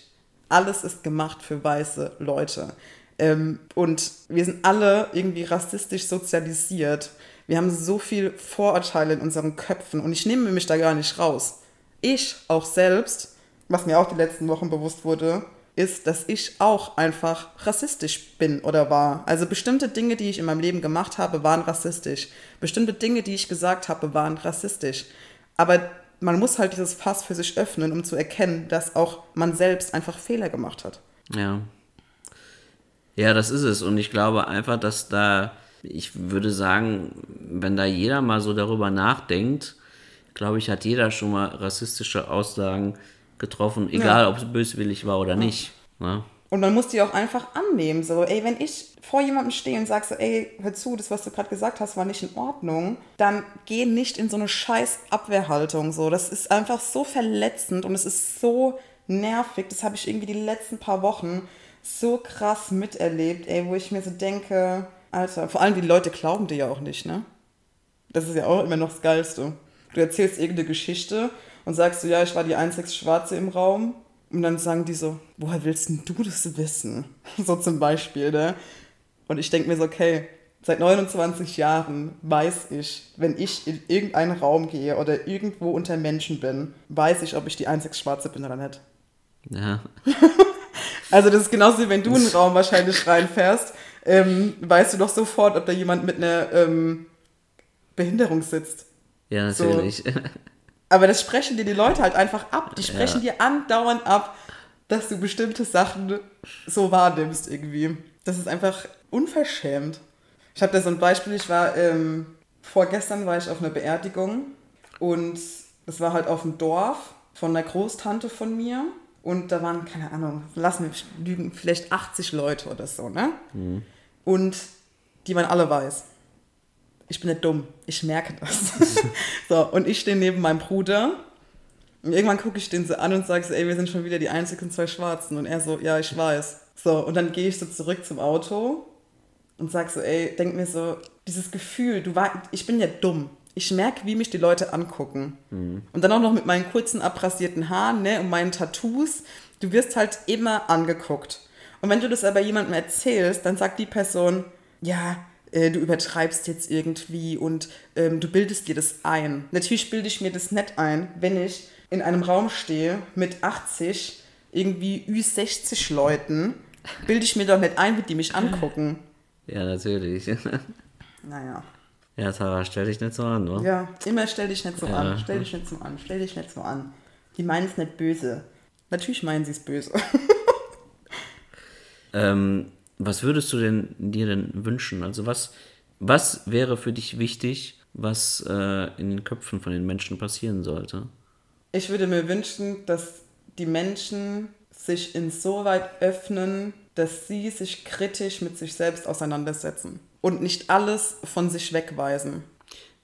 Alles ist gemacht für weiße Leute. Ähm, und wir sind alle irgendwie rassistisch sozialisiert. Wir haben so viel Vorurteile in unseren Köpfen und ich nehme mich da gar nicht raus. Ich auch selbst, was mir auch die letzten Wochen bewusst wurde, ist, dass ich auch einfach rassistisch bin oder war. Also bestimmte Dinge, die ich in meinem Leben gemacht habe, waren rassistisch. Bestimmte Dinge, die ich gesagt habe, waren rassistisch. Aber man muss halt dieses Fass für sich öffnen, um zu erkennen, dass auch man selbst einfach Fehler gemacht hat. Ja. Ja, das ist es. Und ich glaube einfach, dass da, ich würde sagen, wenn da jeder mal so darüber nachdenkt, glaube ich, hat jeder schon mal rassistische Aussagen getroffen, egal ja. ob es böswillig war oder ja. nicht. Ne? Und man muss die auch einfach annehmen. So, ey, wenn ich vor jemandem stehe und sage so, ey, hör zu, das, was du gerade gesagt hast, war nicht in Ordnung, dann geh nicht in so eine scheiß Abwehrhaltung. So, das ist einfach so verletzend und es ist so nervig. Das habe ich irgendwie die letzten paar Wochen so krass miterlebt, ey, wo ich mir so denke, Alter, vor allem die Leute glauben dir ja auch nicht, ne? Das ist ja auch immer noch das Geilste. Du erzählst irgendeine Geschichte und sagst du, ja, ich war die einzigste Schwarze im Raum. Und dann sagen die so, woher willst denn du das wissen? So zum Beispiel, ne? Und ich denke mir so, okay, seit 29 Jahren weiß ich, wenn ich in irgendeinen Raum gehe oder irgendwo unter Menschen bin, weiß ich, ob ich die einzigste Schwarze bin oder nicht. Ja. also das ist genauso wie wenn du in einen Raum wahrscheinlich reinfährst, ähm, weißt du doch sofort, ob da jemand mit einer ähm, Behinderung sitzt. Ja, natürlich. So. Aber das sprechen dir die Leute halt einfach ab. Die sprechen ja. dir andauernd ab, dass du bestimmte Sachen so wahrnimmst irgendwie. Das ist einfach unverschämt. Ich habe da so ein Beispiel, ich war, ähm, vorgestern war ich auf einer Beerdigung und es war halt auf dem Dorf von einer Großtante von mir und da waren, keine Ahnung, lass mich lügen, vielleicht 80 Leute oder so, ne? Mhm. Und die waren alle weiß ich bin nicht dumm, ich merke das. so, und ich stehe neben meinem Bruder und irgendwann gucke ich den so an und sage so, ey, wir sind schon wieder die einzigen zwei Schwarzen. Und er so, ja, ich weiß. So, und dann gehe ich so zurück zum Auto und sage so, ey, denk mir so, dieses Gefühl, du war, ich bin ja dumm. Ich merke, wie mich die Leute angucken. Mhm. Und dann auch noch mit meinen kurzen abrasierten Haaren ne, und meinen Tattoos. Du wirst halt immer angeguckt. Und wenn du das aber jemandem erzählst, dann sagt die Person, ja, äh, du übertreibst jetzt irgendwie und ähm, du bildest dir das ein. Natürlich bilde ich mir das nicht ein, wenn ich in einem Raum stehe mit 80 irgendwie Ü60 Leuten, bilde ich mir doch nicht ein, wie die mich angucken. Ja, natürlich. Naja. Ja, Tara, stell dich nicht so an, ne? Ja, immer stell dich nicht so Ja. an, stell dich nicht so an, stell dich nicht so an. Die meinen es nicht böse. Natürlich meinen sie es böse. Ähm, was würdest du denn dir denn wünschen? Also was, was wäre für dich wichtig, was äh, in den Köpfen von den Menschen passieren sollte? Ich würde mir wünschen, dass die Menschen sich insoweit öffnen, dass sie sich kritisch mit sich selbst auseinandersetzen und nicht alles von sich wegweisen.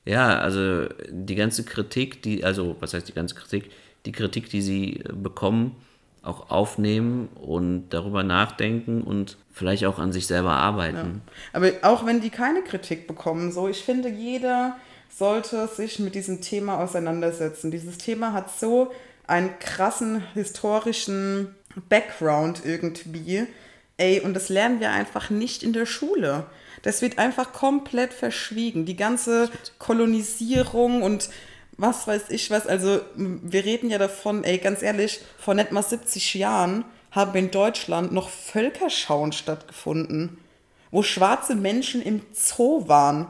Ja, also die ganze Kritik, die, also was heißt die ganze Kritik? Die Kritik, die sie äh, bekommen, auch aufnehmen und darüber nachdenken und vielleicht auch an sich selber arbeiten. Aber auch wenn die keine Kritik bekommen, so, ich finde, jeder sollte sich mit diesem Thema auseinandersetzen. Dieses Thema hat so einen krassen historischen Background irgendwie. Ey, und das lernen wir einfach nicht in der Schule. Das wird einfach komplett verschwiegen. Die ganze Kolonisierung und was weiß ich was. Also, wir reden ja davon, ey, ganz ehrlich, vor nicht mal 70 Jahren haben in Deutschland noch Völkerschauen stattgefunden, wo schwarze Menschen im Zoo waren.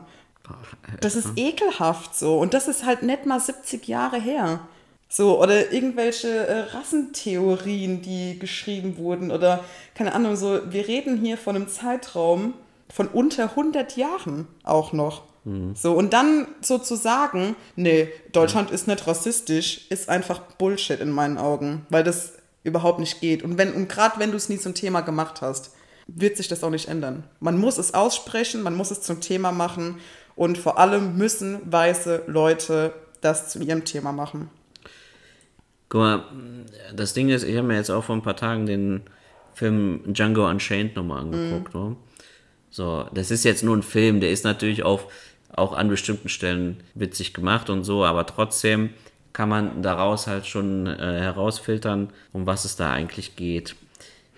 Das ist ekelhaft so. Und das ist halt nicht mal 70 Jahre her. So, oder irgendwelche äh, Rassentheorien, die geschrieben wurden, oder keine Ahnung, so, wir reden hier von einem Zeitraum von unter 100 Jahren auch noch. So, und dann so zu sagen, nee, Deutschland ist nicht rassistisch, ist einfach Bullshit in meinen Augen, weil das überhaupt nicht geht. Und wenn, und gerade wenn du es nie zum Thema gemacht hast, wird sich das auch nicht ändern. Man muss es aussprechen, man muss es zum Thema machen und vor allem müssen weiße Leute das zu ihrem Thema machen. Guck mal, das Ding ist, ich habe mir jetzt auch vor ein paar Tagen den Film Django Unchained nochmal angeguckt. Ne? So, das ist jetzt nur ein Film, der ist natürlich auch, auch an bestimmten Stellen witzig gemacht und so, aber trotzdem kann man daraus halt schon äh, herausfiltern, um was es da eigentlich geht.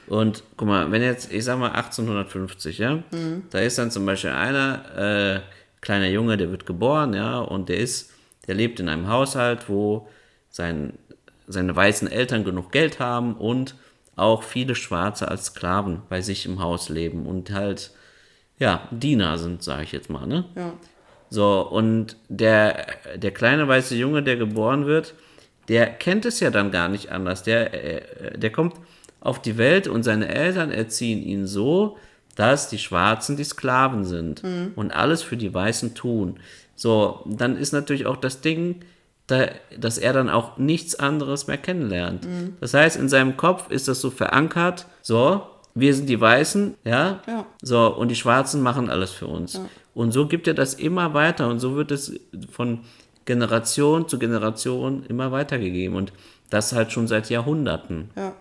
Und guck mal, wenn jetzt, ich sag mal 1850, ja, da ist dann zum Beispiel einer, äh, kleiner Junge, der wird geboren, ja, und der ist, der lebt in einem Haushalt, wo sein, seine weißen Eltern genug Geld haben und auch viele Schwarze als Sklaven bei sich im Haus leben und halt, ja, Diener sind, sage ich jetzt mal, ne? Ja. So, und der, der kleine weiße Junge, der geboren wird, der kennt es ja dann gar nicht anders. Der, äh, der kommt auf die Welt und seine Eltern erziehen ihn so, dass die Schwarzen die Sklaven sind und alles für die Weißen tun. So, dann ist natürlich auch das Ding, da, dass er dann auch nichts anderes mehr kennenlernt. Das heißt, in seinem Kopf ist das so verankert, so, wir sind die Weißen, ja, Ja. so, und die Schwarzen machen alles für uns. Und so gibt er das immer weiter und so wird es von Generation zu Generation immer weitergegeben und das halt schon seit Jahrhunderten. Ja.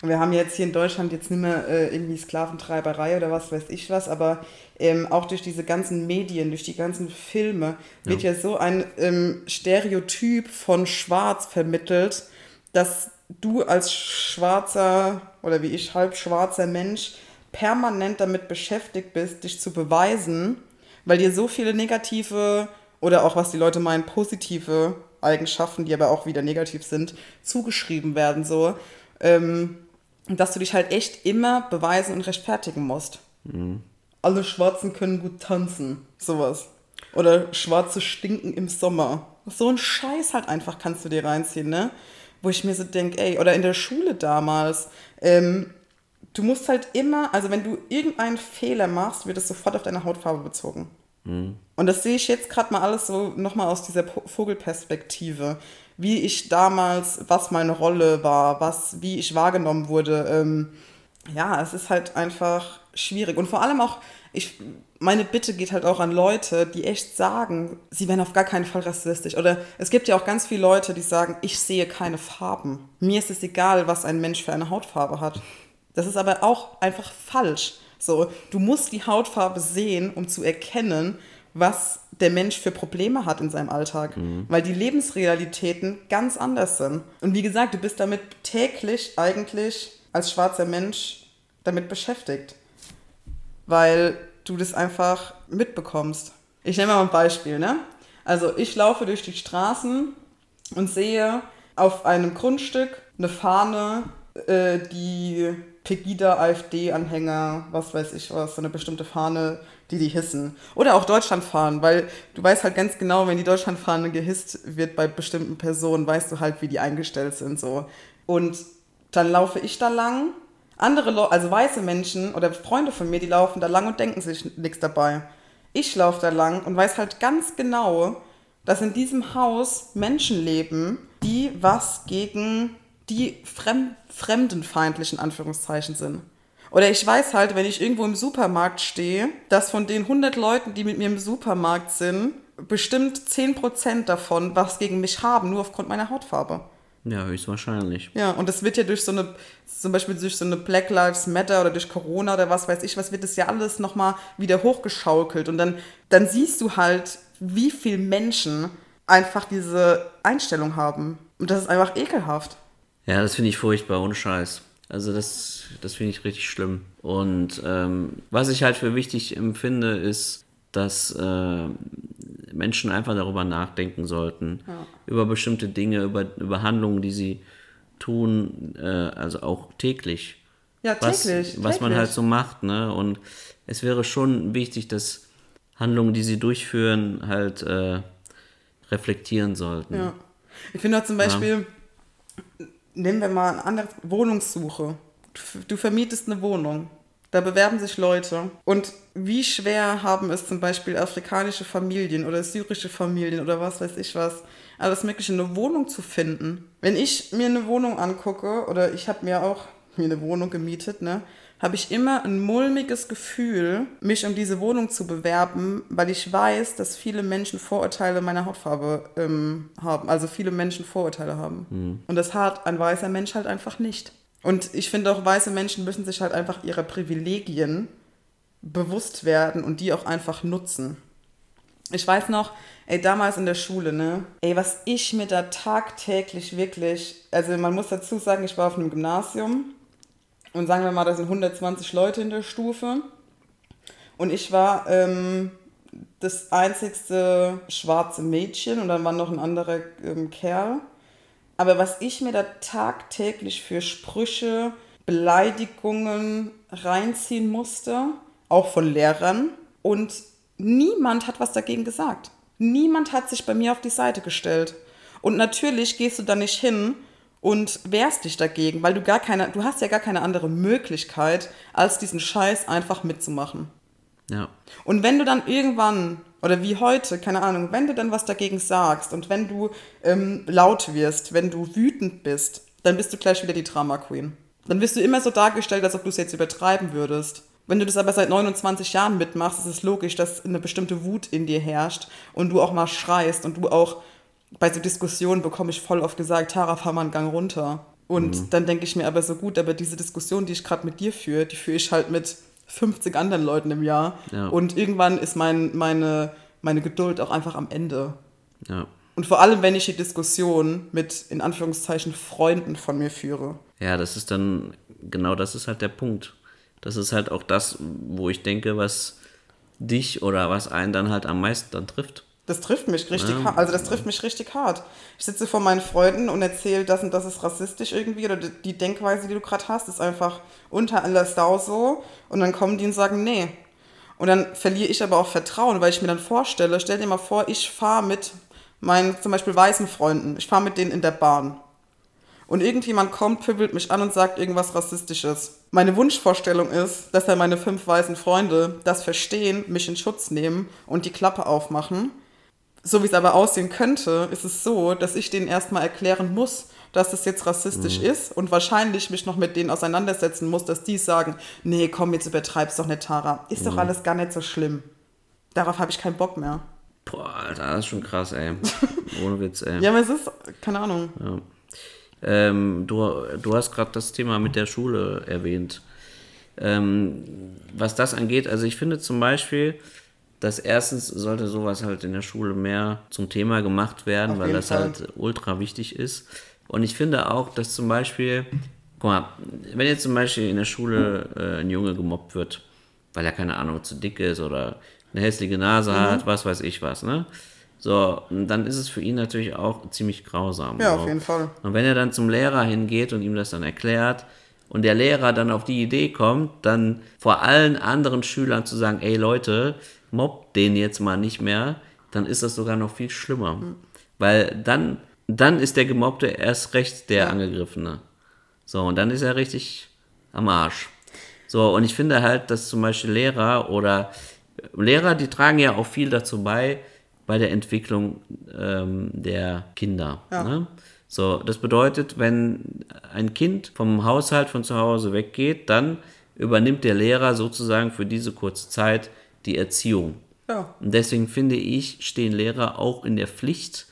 Und wir haben jetzt hier in Deutschland jetzt nicht mehr äh, irgendwie Sklaventreiberei oder was weiß ich was, aber ähm, auch durch diese ganzen Medien, durch die ganzen Filme wird ja, so ein ähm, Stereotyp von Schwarz vermittelt, dass du als schwarzer oder wie ich halb schwarzer Mensch permanent damit beschäftigt bist, dich zu beweisen, weil dir so viele negative oder auch was die Leute meinen, positive Eigenschaften, die aber auch wieder negativ sind, zugeschrieben werden, so, ähm, dass du dich halt echt immer beweisen und rechtfertigen musst. Alle Schwarzen können gut tanzen, sowas. Oder Schwarze stinken im Sommer. So ein Scheiß halt einfach kannst du dir reinziehen, ne? Wo ich mir so denke, ey, oder in der Schule damals, ähm, du musst halt immer, also wenn du irgendeinen Fehler machst, wird es sofort auf deine Hautfarbe bezogen. Und das sehe ich jetzt gerade mal alles so nochmal aus dieser Vogelperspektive. Wie ich damals, was meine Rolle war, was, wie ich wahrgenommen wurde. Ähm, ja, es ist halt einfach schwierig. Und vor allem auch, ich, meine Bitte geht halt auch an Leute, die echt sagen, sie wären auf gar keinen Fall rassistisch. Oder es gibt ja auch ganz viele Leute, die sagen, ich sehe keine Farben. Mir ist es egal, was ein Mensch für eine Hautfarbe hat. Das ist aber auch einfach falsch. So, du musst die Hautfarbe sehen, um zu erkennen, was der Mensch für Probleme hat in seinem Alltag. Weil die Lebensrealitäten ganz anders sind. Und wie gesagt, du bist damit täglich eigentlich als schwarzer Mensch damit beschäftigt. Weil du das einfach mitbekommst. Ich nehme mal ein Beispiel, ne? Also ich laufe durch die Straßen und sehe auf einem Grundstück eine Fahne äh, die Pegida-AfD-Anhänger, was weiß ich was, so eine bestimmte Fahne, die die hissen. Oder auch Deutschland fahren, weil du weißt halt ganz genau, wenn die Deutschlandfahne gehisst wird bei bestimmten Personen, weißt du halt, wie die eingestellt sind so. Und dann laufe ich da lang. Andere also weiße Menschen oder Freunde von mir, die laufen da lang und denken sich nichts dabei. Ich laufe da lang und weiß halt ganz genau, dass in diesem Haus Menschen leben, die was gegen die fremd, fremdenfeindlichen Anführungszeichen sind. Oder ich weiß halt, wenn ich irgendwo im Supermarkt stehe, dass von den 100 Leuten, die mit mir im Supermarkt sind, bestimmt 10% davon was gegen mich haben, nur aufgrund meiner Hautfarbe. Ja, höchstwahrscheinlich. Ja, und das wird ja durch so eine, zum Beispiel durch so eine Black Lives Matter oder durch Corona oder was weiß ich, was wird das ja alles nochmal wieder hochgeschaukelt. Und dann, dann siehst du halt, wie viele Menschen einfach diese Einstellung haben. Und das ist einfach ekelhaft. Ja, das finde ich furchtbar, ohne Scheiß. Also das, das finde ich richtig schlimm. Und ähm, was ich halt für wichtig empfinde, ist, dass äh, Menschen einfach darüber nachdenken sollten, ja. über bestimmte Dinge, über, über Handlungen, die sie tun, äh, also auch täglich. Ja, täglich. Was, täglich. was man halt so macht, ne? Und es wäre schon wichtig, dass Handlungen, die sie durchführen, halt äh, reflektieren sollten. Ja. Ich finde auch zum Beispiel, ja. Nehmen wir mal eine andere Wohnungssuche. Du, vermietest eine Wohnung. Da bewerben sich Leute. Und wie schwer haben es zum Beispiel afrikanische Familien oder syrische Familien oder was weiß ich was, alles Mögliche, eine Wohnung zu finden. Wenn ich mir eine Wohnung angucke, oder ich habe mir auch mir eine Wohnung gemietet, ne, habe ich immer ein mulmiges Gefühl, mich um diese Wohnung zu bewerben, weil ich weiß, dass viele Menschen Vorurteile meiner Hautfarbe ähm, haben. Also viele Menschen Vorurteile haben. Mhm. Und das hat ein weißer Mensch halt einfach nicht. Und ich finde auch, weiße Menschen müssen sich halt einfach ihrer Privilegien bewusst werden und die auch einfach nutzen. Ich weiß noch, ey, damals in der Schule, ne, ey, was ich mir da tagtäglich wirklich, also man muss dazu sagen, ich war auf einem Gymnasium und sagen wir mal, da sind 120 Leute in der Stufe und ich war ähm, das einzigste schwarze Mädchen und dann war noch ein anderer ähm, Kerl aber was ich mir da tagtäglich für Sprüche, Beleidigungen reinziehen musste, auch von Lehrern, und niemand hat was dagegen gesagt. Niemand hat sich bei mir auf die Seite gestellt. Und natürlich gehst du da nicht hin und wehrst dich dagegen, weil du gar keine, du hast ja gar keine andere Möglichkeit, als diesen Scheiß einfach mitzumachen. Ja. Und wenn du dann irgendwann oder wie heute, keine Ahnung, wenn du dann was dagegen sagst und wenn du ähm, laut wirst, wenn du wütend bist, dann bist du gleich wieder die Drama Queen. Dann wirst du immer so dargestellt, als ob du es jetzt übertreiben würdest. Wenn du das aber seit 29 Jahren mitmachst, ist es logisch, dass eine bestimmte Wut in dir herrscht und du auch mal schreist und du auch bei so Diskussionen bekomme ich voll oft gesagt, Tara, fahr mal einen Gang runter. Und mhm. dann denke ich mir aber so gut, aber diese Diskussion, die ich gerade mit dir führe, die führe ich halt mit 50 anderen Leuten im Jahr. Ja. Und irgendwann ist mein, meine, meine Geduld auch einfach am Ende. Ja. Und vor allem, wenn ich die Diskussion mit, in Anführungszeichen, Freunden von mir führe. Ja, das ist dann, genau das ist halt der Punkt. Das ist halt auch das, wo ich denke, was dich oder was einen dann halt am meisten dann trifft. Das trifft mich richtig ja. hart. Also das trifft mich richtig hart. Ich sitze vor meinen Freunden und erzähle das und das ist rassistisch irgendwie oder die Denkweise, die du gerade hast, ist einfach unter aller Sau so. Und dann kommen die und sagen, nee. Und dann verliere ich aber auch Vertrauen, weil ich mir dann vorstelle, stell dir mal vor, ich fahre mit meinen zum Beispiel weißen Freunden, ich fahre mit denen in der Bahn. Und irgendjemand kommt, pübbelt mich an und sagt irgendwas Rassistisches. Meine Wunschvorstellung ist, dass dann meine fünf weißen Freunde das verstehen, mich in Schutz nehmen und die Klappe aufmachen so wie es aber aussehen könnte, ist es so, dass ich denen erstmal erklären muss, dass das jetzt rassistisch mhm. ist und wahrscheinlich mich noch mit denen auseinandersetzen muss, dass die sagen, nee, komm, jetzt übertreibst doch nicht, Tara. Ist mhm. doch alles gar nicht so schlimm. Darauf habe ich keinen Bock mehr. Boah, Alter, das ist schon krass, ey. Ohne Witz, ey. ja, aber es ist, keine Ahnung. Ja. Ähm, du, du hast gerade das Thema mit der Schule erwähnt. Ähm, was das angeht, also ich finde zum Beispiel, dass erstens sollte sowas halt in der Schule mehr zum Thema gemacht werden, Auf weil das Fall. halt ultra wichtig ist. Und ich finde auch, dass zum Beispiel, guck mal, wenn jetzt zum Beispiel in der Schule äh, ein Junge gemobbt wird, weil er keine Ahnung zu dick ist oder eine hässliche Nase mhm. hat, was weiß ich was, ne? So, dann ist es für ihn natürlich auch ziemlich grausam. Ja, so. auf jeden Fall. Und wenn er dann zum Lehrer hingeht und ihm das dann erklärt und der Lehrer dann auf die Idee kommt, dann vor allen anderen Schülern zu sagen, ey Leute, mobbt den jetzt mal nicht mehr, dann ist das sogar noch viel schlimmer. Weil dann, dann ist der Gemobbte erst recht der Angegriffene. So, und dann ist er richtig am Arsch. So, und ich finde halt, dass zum Beispiel Lehrer oder Lehrer, die tragen ja auch viel dazu bei, bei der Entwicklung ähm, der Kinder. Ja. Ne? So, das bedeutet, wenn ein Kind vom Haushalt von zu Hause weggeht, dann übernimmt der Lehrer sozusagen für diese kurze Zeit die Erziehung. Ja. Und deswegen finde ich, stehen Lehrer auch in der Pflicht,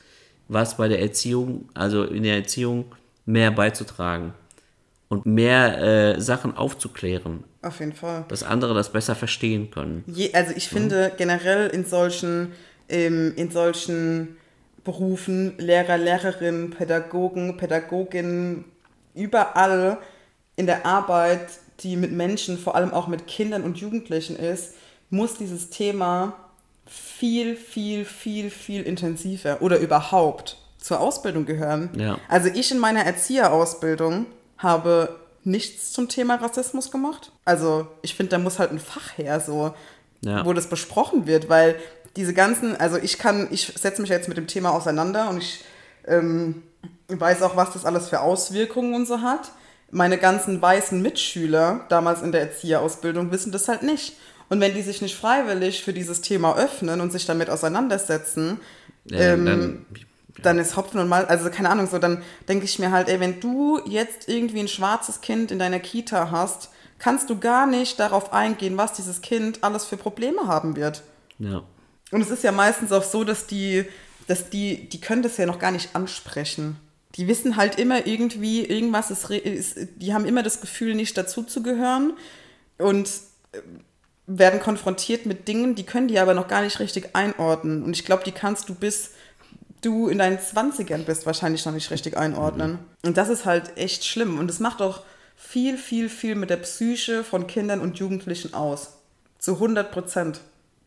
was bei der Erziehung, also in der Erziehung mehr beizutragen und mehr äh, Sachen aufzuklären, Auf jeden Fall. dass andere das besser verstehen können. Je, also ich finde generell in solchen, ähm, in solchen Berufen, Lehrer, Lehrerinnen, Pädagogen, Pädagoginnen, überall in der Arbeit, die mit Menschen, vor allem auch mit Kindern und Jugendlichen ist, muss dieses Thema viel, viel, viel, viel intensiver oder überhaupt zur Ausbildung gehören. Ja. Also ich in meiner Erzieherausbildung habe nichts zum Thema Rassismus gemacht. Also ich finde, da muss halt ein Fach her, so, Ja. wo das besprochen wird, weil diese ganzen, also ich kann, ich setze mich jetzt mit dem Thema auseinander und ich ähm, weiß auch, was das alles für Auswirkungen und so hat. Meine ganzen weißen Mitschüler damals in der Erzieherausbildung wissen das halt nicht. Und wenn die sich nicht freiwillig für dieses Thema öffnen und sich damit auseinandersetzen, Ja, ähm, dann, dann ist Hopfen und Malz, also keine Ahnung, so dann denke ich mir halt, ey, wenn du jetzt irgendwie ein schwarzes Kind in deiner Kita hast, kannst du gar nicht darauf eingehen, was dieses Kind alles für Probleme haben wird. ja. Und es ist ja meistens auch so, dass die, dass die, die können das ja noch gar nicht ansprechen. Die wissen halt immer irgendwie, irgendwas ist, ist die haben immer das Gefühl, nicht dazuzugehören und äh, werden konfrontiert mit Dingen, die können die aber noch gar nicht richtig einordnen. Und ich glaube, die kannst du bis du in deinen 20ern bist wahrscheinlich noch nicht richtig einordnen. Und das ist halt echt schlimm. Und es macht auch viel, viel, viel mit der Psyche von Kindern und Jugendlichen aus. Zu 100 Prozent.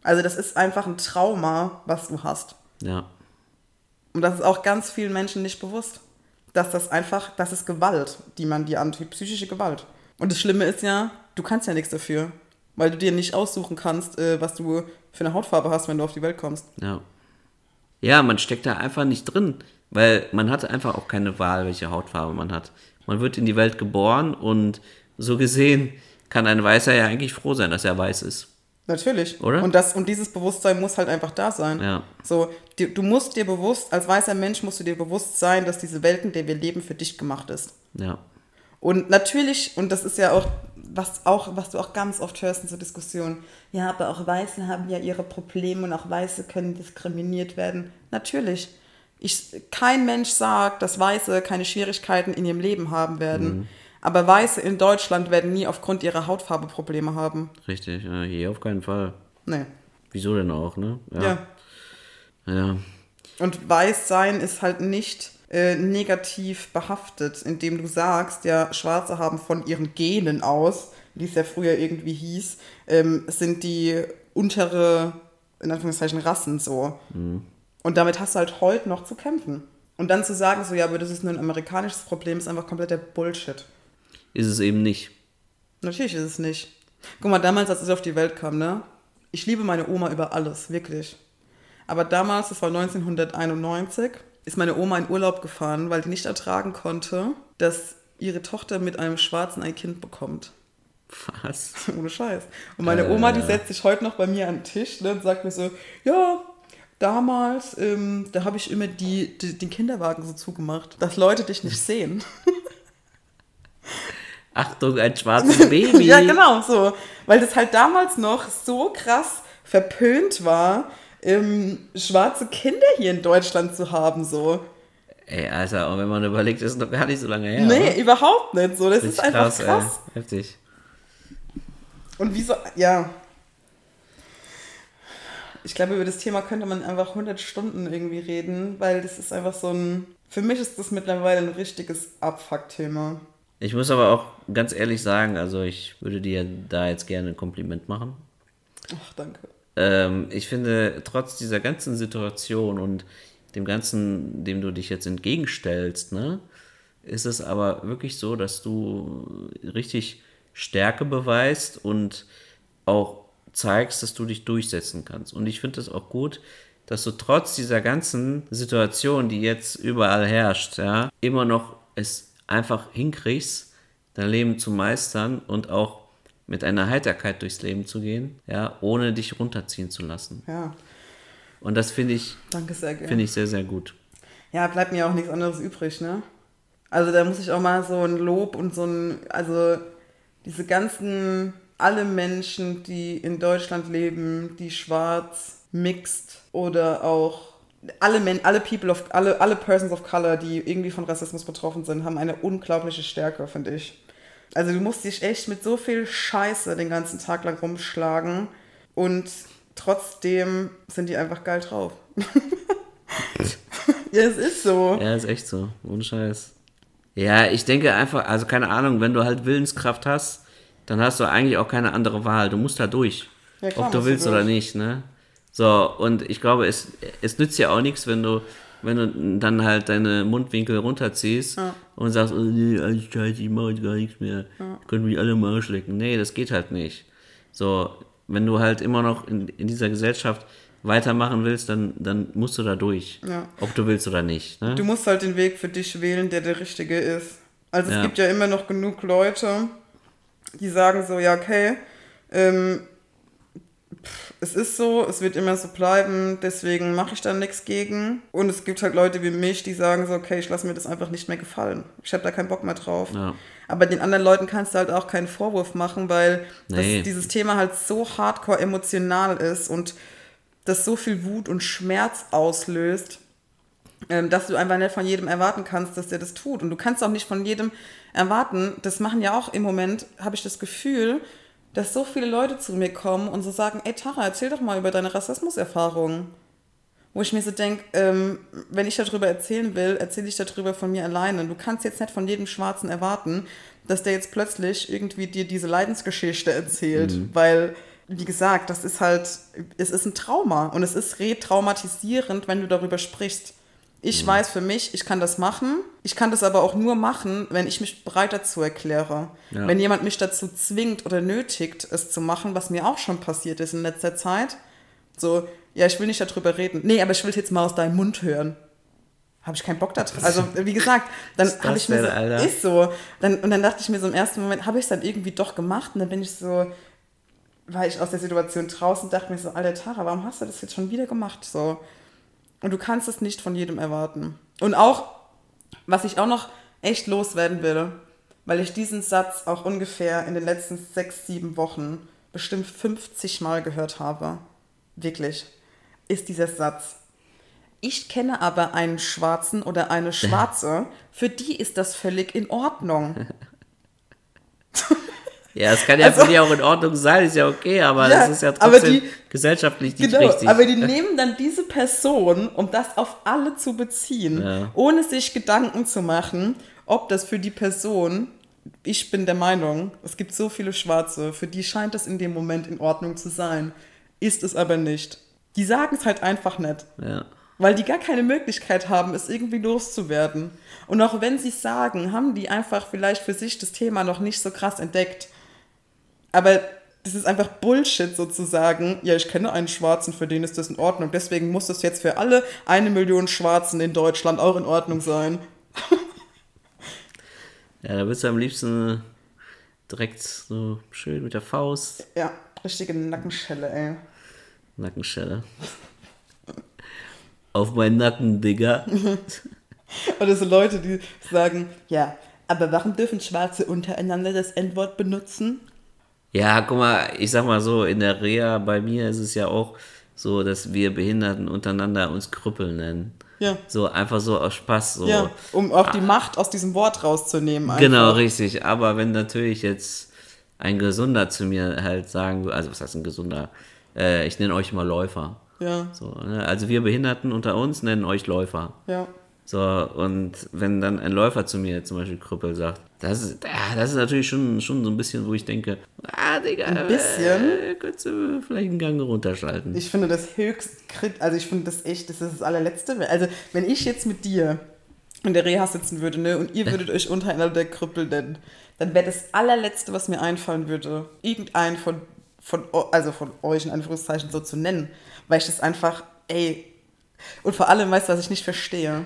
Also das ist einfach ein Trauma, was du hast. ja. Und das ist auch ganz vielen Menschen nicht bewusst. Dass das einfach, das ist Gewalt, die man dir antut, psychische Gewalt. Und das Schlimme ist ja, du kannst ja nichts dafür. Weil du dir nicht aussuchen kannst, äh, was du für eine Hautfarbe hast, wenn du auf die Welt kommst. Ja. Ja, man steckt da einfach nicht drin, weil man hat einfach auch keine Wahl, welche Hautfarbe man hat. Man wird in die Welt geboren und so gesehen kann ein Weißer ja eigentlich froh sein, dass er weiß ist. Natürlich. Oder? Und, das, und dieses Bewusstsein muss halt einfach da sein. Ja. So, die, du musst dir bewusst, als weißer Mensch musst du dir bewusst sein, dass diese Welt, in der wir leben, für dich gemacht ist. Ja. Und natürlich, und das ist ja auch, was auch, was du auch ganz oft hörst in so Diskussionen, ja, aber auch Weiße haben ja ihre Probleme und auch Weiße können diskriminiert werden. Natürlich. Ich, kein Mensch sagt, dass Weiße keine Schwierigkeiten in ihrem Leben haben werden. Aber Weiße in Deutschland werden nie aufgrund ihrer Hautfarbe Probleme haben. Richtig, ja, hier auf keinen Fall. Nee. Wieso denn auch, ne? Ja. Ja. Und Weißsein ist halt nicht äh, negativ behaftet, indem du sagst, ja, Schwarze haben von ihren Genen aus, wie es ja früher irgendwie hieß, ähm, sind die untere, in Anführungszeichen, Rassen so. Und damit hast du halt heute noch zu kämpfen. Und dann zu sagen, so, ja, aber das ist nur ein amerikanisches Problem, ist einfach kompletter Bullshit. Ist es eben nicht. Natürlich ist es nicht. Guck mal, damals, als ich auf die Welt kam, ne? Ich liebe meine Oma über alles, wirklich. Aber damals, das war 1991, ist meine Oma in Urlaub gefahren, weil die nicht ertragen konnte, dass ihre Tochter mit einem Schwarzen ein Kind bekommt. Was? Ohne Scheiß. Und meine Oma, die setzt sich heute noch bei mir an den Tisch ne, und sagt mir so, ja, damals, ähm, da habe ich immer die, die, den Kinderwagen so zugemacht, dass Leute dich nicht sehen. Achtung, ein schwarzes Baby. ja, genau, so. Weil das halt damals noch so krass verpönt war, ähm, schwarze Kinder hier in Deutschland zu haben, so. Ey, Alter, und wenn man überlegt, ist noch gar nicht so lange her. nee, oder? überhaupt nicht so. Das Richtig ist einfach krass. Ey. Heftig. Und wieso, ja. Ich glaube, über das Thema könnte man einfach 100 Stunden irgendwie reden, weil das ist einfach so ein. Für mich ist das mittlerweile ein richtiges Abfuck-Thema. Ich muss aber auch ganz ehrlich sagen, also ich würde dir da jetzt gerne ein Kompliment machen. Ach, danke. Ähm, ich finde, trotz dieser ganzen Situation und dem Ganzen, dem du dich jetzt entgegenstellst, ne, ist es aber wirklich so, dass du richtig Stärke beweist und auch zeigst, dass du dich durchsetzen kannst. Und ich finde es auch gut, dass du trotz dieser ganzen Situation, die jetzt überall herrscht, ja, immer noch es einfach hinkriegst, dein Leben zu meistern und auch mit einer Heiterkeit durchs Leben zu gehen, ja, ohne dich runterziehen zu lassen. Ja. Und das finde ich, Danke sehr gerne. finde ich sehr, sehr gut. Ja, bleibt mir auch nichts anderes übrig, ne? Also da muss ich auch mal so ein Lob und so ein, also diese ganzen, alle Menschen, die in Deutschland leben, die schwarz, mixed oder auch alle, Men alle People of, alle, alle Persons of Color, die irgendwie von Rassismus betroffen sind, haben eine unglaubliche Stärke, finde ich. Also du musst dich echt mit so viel Scheiße den ganzen Tag lang rumschlagen und trotzdem sind die einfach geil drauf. ja, es ist so. Ja, ist echt so. Ohne Scheiß. Ja, ich denke einfach, also keine Ahnung, wenn du halt Willenskraft hast, dann hast du eigentlich auch keine andere Wahl. Du musst da durch. Ja, klar ob du musst du willst oder nicht, ne? So, und ich glaube, es, es nützt ja auch nichts, wenn du, wenn du dann halt deine Mundwinkel runterziehst und sagst, oh, nee, alles scheiße, ich mache jetzt gar nichts mehr. Können mich alle mal schlecken. Nee, das geht halt nicht. So, wenn du halt immer noch in, in dieser Gesellschaft weitermachen willst, dann, dann musst du da durch. Ja. Ob du willst oder nicht. Ne? Du musst halt den Weg für dich wählen, der der richtige ist. Also es Ja. gibt ja immer noch genug Leute, die sagen so, ja, okay, ähm, es ist so, es wird immer so bleiben, deswegen mache ich da nichts gegen. Und es gibt halt Leute wie mich, die sagen so, okay, ich lasse mir das einfach nicht mehr gefallen. Ich habe da keinen Bock mehr drauf. Ja. Aber den anderen Leuten kannst du halt auch keinen Vorwurf machen, weil Nee. das, dieses Thema halt so hardcore emotional ist und das so viel Wut und Schmerz auslöst, ähm, dass du einfach nicht von jedem erwarten kannst, dass der das tut. Und du kannst auch nicht von jedem erwarten, das machen ja auch im Moment, habe ich das Gefühl, dass so viele Leute zu mir kommen und so sagen, ey Tara, erzähl doch mal über deine Rassismuserfahrungen. Wo ich mir so denke, ähm, wenn ich darüber erzählen will, erzähle ich darüber von mir alleine. Du kannst jetzt nicht von jedem Schwarzen erwarten, dass der jetzt plötzlich irgendwie dir diese Leidensgeschichte erzählt, weil, wie gesagt, das ist halt, es ist ein Trauma und es ist retraumatisierend, wenn du darüber sprichst. Ich weiß für mich, ich kann das machen. Ich kann das aber auch nur machen, wenn ich mich bereit dazu erkläre. Ja. Wenn jemand mich dazu zwingt oder nötigt, es zu machen, was mir auch schon passiert ist in letzter Zeit. So, ja, ich will nicht darüber reden. Nee, aber ich will es jetzt mal aus deinem Mund hören. Habe ich keinen Bock da drauf. Also, wie gesagt, dann habe ich mir so, Alter? ist so. Dann, und dann dachte ich mir so im ersten Moment, habe ich es dann irgendwie doch gemacht. Und dann bin ich so, war ich aus der Situation draußen, dachte mir so, Alter Tara, warum hast du das jetzt schon wieder gemacht? So. Und du kannst es nicht von jedem erwarten. Und auch, was ich auch noch echt loswerden will, weil ich diesen Satz auch ungefähr in den letzten sechs, sieben Wochen bestimmt 50 Mal gehört habe, wirklich, ist dieser Satz. Ich kenne aber einen Schwarzen oder eine Schwarze, für die ist das völlig in Ordnung. Ja, es kann ja Also- für die auch in Ordnung sein, ist ja okay, aber Ja, das ist ja trotzdem die- gesellschaftlich nicht Genau, richtig. aber die nehmen dann diese Person, um das auf alle zu beziehen, Ja. ohne sich Gedanken zu machen, ob das für die Person, ich bin der Meinung, es gibt so viele Schwarze, für die scheint das in dem Moment in Ordnung zu sein, ist es aber nicht. Die sagen es halt einfach nicht, ja. weil die gar keine Möglichkeit haben, es irgendwie loszuwerden. Und auch wenn sie es sagen, haben die einfach vielleicht für sich das Thema noch nicht so krass entdeckt. Aber das ist einfach Bullshit sozusagen. Ja, ich kenne einen Schwarzen, für den ist das in Ordnung. Deswegen muss das jetzt für alle eine Million Schwarzen in Deutschland auch in Ordnung sein. ja, da würdest du am liebsten direkt so schön mit der Faust, Ja, richtige Nackenschelle, ey. Nackenschelle. Auf meinen Nacken, Digga. Oder so Leute, die sagen, ja, aber warum dürfen Schwarze untereinander das N-Wort benutzen? Ja, guck mal, ich sag mal so, in der Reha bei mir ist es ja auch so, dass wir Behinderten untereinander uns Krüppel nennen. Ja. So einfach so aus Spaß. So. Ja, um auch die Macht aus diesem Wort rauszunehmen. Einfach. Genau, richtig. Aber wenn natürlich jetzt ein Gesunder zu mir halt sagen würde, also was heißt ein Gesunder? Äh, ich nenne euch mal Läufer. Ja, So, ne? Also wir Behinderten unter uns nennen euch Läufer. ja. So, und wenn dann ein Läufer zu mir zum Beispiel Krüppel sagt, das ist, ja, das ist natürlich schon, schon so ein bisschen, wo ich denke, ja, Digga. Ein bisschen. Äh, könntest du vielleicht einen Gang runterschalten. Ich finde das höchst kritisch, also ich finde das echt, das ist das allerletzte. Also wenn ich jetzt mit dir in der Reha sitzen würde, ne, und ihr würdet euch untereinander der Krüppel nennen, dann wäre das allerletzte, was mir einfallen würde, irgendeinen von, von, also von euch in Anführungszeichen so zu nennen, weil ich das einfach, ey, und vor allem, weißt du, was ich nicht verstehe?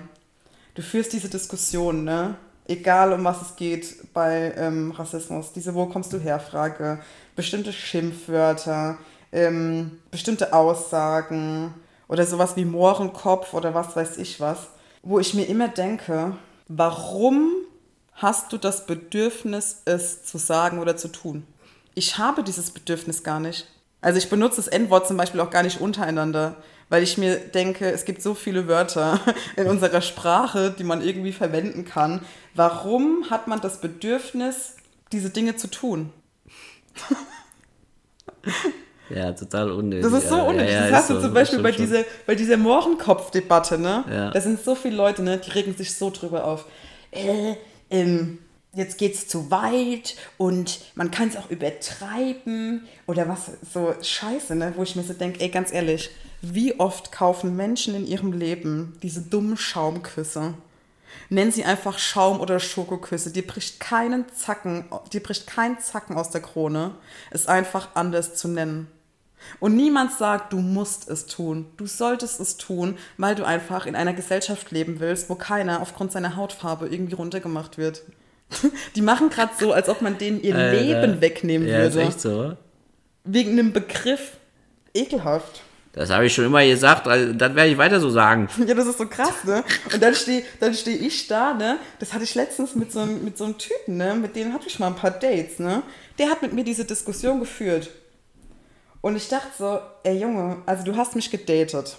Du führst diese Diskussion, ne? Egal um was es geht bei ähm, Rassismus, diese Wo kommst du her Frage, bestimmte Schimpfwörter, ähm, bestimmte Aussagen oder sowas wie Mohrenkopf oder was weiß ich was, wo ich mir immer denke, warum hast du das Bedürfnis, es zu sagen oder zu tun? Ich habe dieses Bedürfnis gar nicht. Also ich benutze das N-Wort zum Beispiel auch gar nicht untereinander weil ich mir denke, es gibt so viele Wörter in unserer Sprache, die man irgendwie verwenden kann. Warum hat man das Bedürfnis, diese Dinge zu tun? Ja, total unnötig. Das ist so unnötig. Ja, ja, das hast du so, zum Beispiel bei dieser, bei dieser Mohrenkopf-Debatte, ne? Ja. Da sind so viele Leute, ne? Die regen sich so drüber auf. Äh, ähm, jetzt geht's zu weit und man kann es auch übertreiben oder was so Scheiße, ne? Wo ich mir so denke, ey, ganz ehrlich, wie oft kaufen Menschen in ihrem Leben diese dummen Schaumküsse? Nennen sie einfach Schaum- oder Schokoküsse. Die bricht keinen Zacken, die bricht keinen Zacken aus der Krone, es einfach anders zu nennen. Und niemand sagt, du musst es tun. Du solltest es tun, weil du einfach in einer Gesellschaft leben willst, wo keiner aufgrund seiner Hautfarbe irgendwie runtergemacht wird. Die machen gerade so, als ob man denen ihr Alter. Leben wegnehmen Ja, würde. ist echt so. Wegen einem Begriff. Ekelhaft. Das habe ich schon immer gesagt, also, das werde ich weiter so sagen. Ja, das ist so krass, ne? Und dann stehe dann steh ich da, ne? Das hatte ich letztens mit so, einem- mit so einem Typen, ne? Mit dem hatte ich mal ein paar Dates, ne? Der hat mit mir diese Diskussion geführt. Und ich dachte so, ey Junge, also du hast mich gedatet.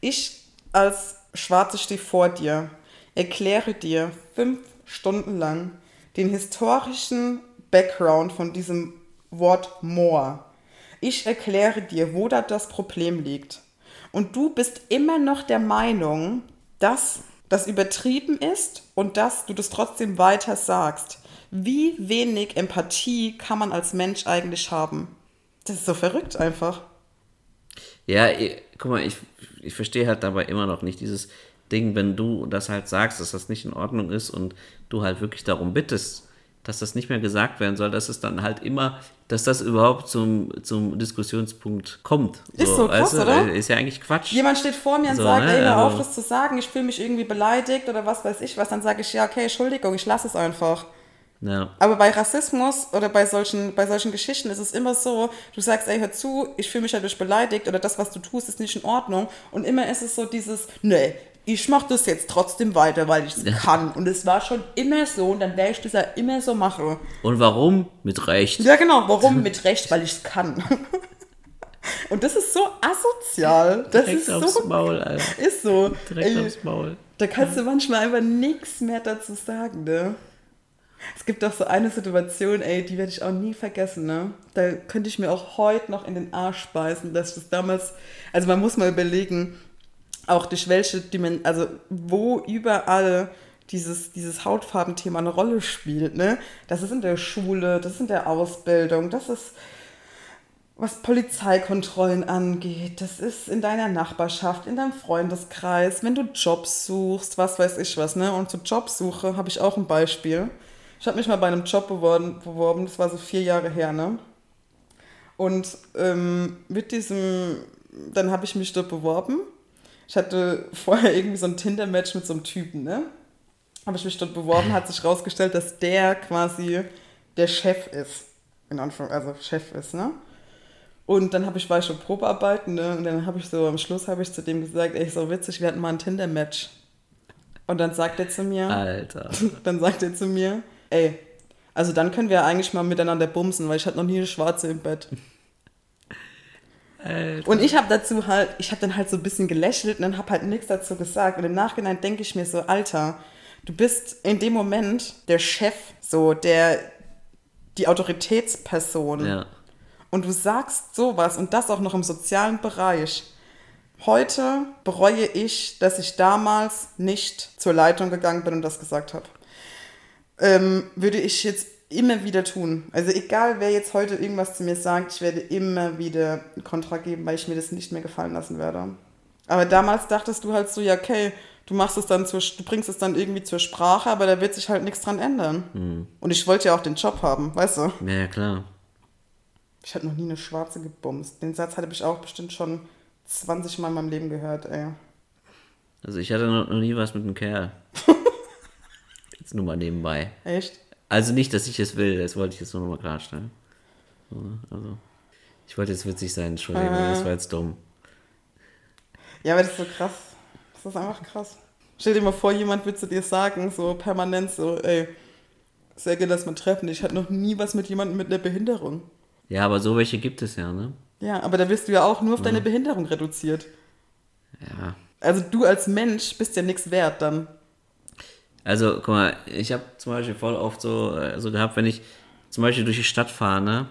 Ich als Schwarze stehe vor dir, erkläre dir fünf Stunden lang den historischen Background von diesem Wort Moor. Ich erkläre dir, wo da das Problem liegt. Und du bist immer noch der Meinung, dass das übertrieben ist und dass du das trotzdem weiter sagst. Wie wenig Empathie kann man als Mensch eigentlich haben? Das ist so verrückt einfach. Ja, eh, guck mal, ich, ich verstehe halt dabei immer noch nicht dieses Ding, wenn du das halt sagst, dass das nicht in Ordnung ist und du halt wirklich darum bittest, dass das nicht mehr gesagt werden soll, dass es dann halt immer, dass das überhaupt zum, zum Diskussionspunkt kommt. Ist so krass, oder? Ist ja eigentlich Quatsch. Jemand steht vor mir und So, sagt, ne, ey, hör auf, also- das zu sagen, ich fühle mich irgendwie beleidigt oder was weiß ich was. Dann sage ich, ja, okay, Entschuldigung, ich lasse es einfach. Ja. Aber bei Rassismus oder bei solchen, bei solchen Geschichten ist es immer so, du sagst, ey, hör zu, ich fühle mich dadurch beleidigt oder das, was du tust, ist nicht in Ordnung. Und immer ist es so dieses, nee, ich mache das jetzt trotzdem weiter, weil ich es kann. Und es war schon immer so und dann werde ich das ja immer so machen. Und warum? Mit Recht. Ja, genau. Warum? Mit Recht, weil ich es kann. Und das ist so asozial. Das Direkt ist aufs so. Maul, Alter. Ist so. Direkt Ey, aufs Maul. da kannst du manchmal einfach nichts mehr dazu sagen, ne? Es gibt auch so eine Situation, ey, die werde ich auch nie vergessen, ne? Da könnte ich mir auch heute noch in den Arsch beißen, dass ich das damals, also man muss mal überlegen, auch durch welche Dimension, also wo überall dieses, dieses Hautfarbenthema eine Rolle spielt, ne? Das ist in der Schule, das ist in der Ausbildung, das ist was Polizeikontrollen angeht, das ist in deiner Nachbarschaft, in deinem Freundeskreis, wenn du Jobs suchst, was weiß ich was, ne? Und zur Jobsuche habe ich auch ein Beispiel. Ich habe mich mal bei einem Job beworben, beworben, das war so vier Jahre her, ne? Und ähm, mit diesem, dann habe ich mich dort beworben. Ich hatte vorher irgendwie so ein Tinder-Match mit so einem Typen, ne? Habe ich mich dort beworben, hat sich rausgestellt, dass der quasi der Chef ist. In Anführung, also Chef ist, ne? Und dann habe ich, war ich schon Probearbeiten, ne? Und dann habe ich so, am Schluss habe ich zu dem gesagt, ey, so witzig, wir hatten mal ein Tinder-Match. Und dann sagt er zu mir, Alter. dann sagt er zu mir, ey, also dann können wir eigentlich mal miteinander bumsen, weil ich hatte noch nie eine Schwarze im Bett. Alter. Und ich habe dazu halt, ich habe dann halt so ein bisschen gelächelt und dann habe halt nichts dazu gesagt. Und im Nachhinein denke ich mir so, Alter, du bist in dem Moment der Chef, so der, die Autoritätsperson. Ja. Und du sagst sowas und das auch noch im sozialen Bereich. Heute bereue ich, dass ich damals nicht zur Leitung gegangen bin und das gesagt habe. Ähm, würde ich jetzt immer wieder tun. Also egal, wer jetzt heute irgendwas zu mir sagt, ich werde immer wieder Kontra geben, weil ich mir das nicht mehr gefallen lassen werde. Aber damals dachtest du halt so, ja, okay, du machst es dann zur, du bringst es dann irgendwie zur Sprache, aber da wird sich halt nichts dran ändern. Hm. Und ich wollte ja auch den Job haben, weißt du? Ja, klar. Ich hatte noch nie eine Schwarze gebumst. Den Satz hatte ich auch bestimmt schon 20 Mal in meinem Leben gehört, ey. Also ich hatte noch, noch nie was mit einem Kerl. jetzt nur mal nebenbei. Echt? Also nicht, dass ich es will, das wollte ich jetzt nur noch mal klarstellen. So, Also, ich wollte jetzt witzig sein, Entschuldigung, Äh. das war jetzt dumm. Ja, aber das ist so krass. Das ist einfach krass. Stell dir mal vor, jemand würde zu dir sagen, so permanent so, ey, sehr gerne, dass wir treffen. Ich hatte noch nie was mit jemandem mit einer Behinderung. Ja, aber so welche gibt es ja, ne? Ja, aber da wirst du ja auch nur auf deine Behinderung reduziert. Ja. Also du als Mensch bist ja nichts wert dann. Also, guck mal, ich habe zum Beispiel voll oft so, äh, so gehabt, wenn ich zum Beispiel durch die Stadt fahre, ne,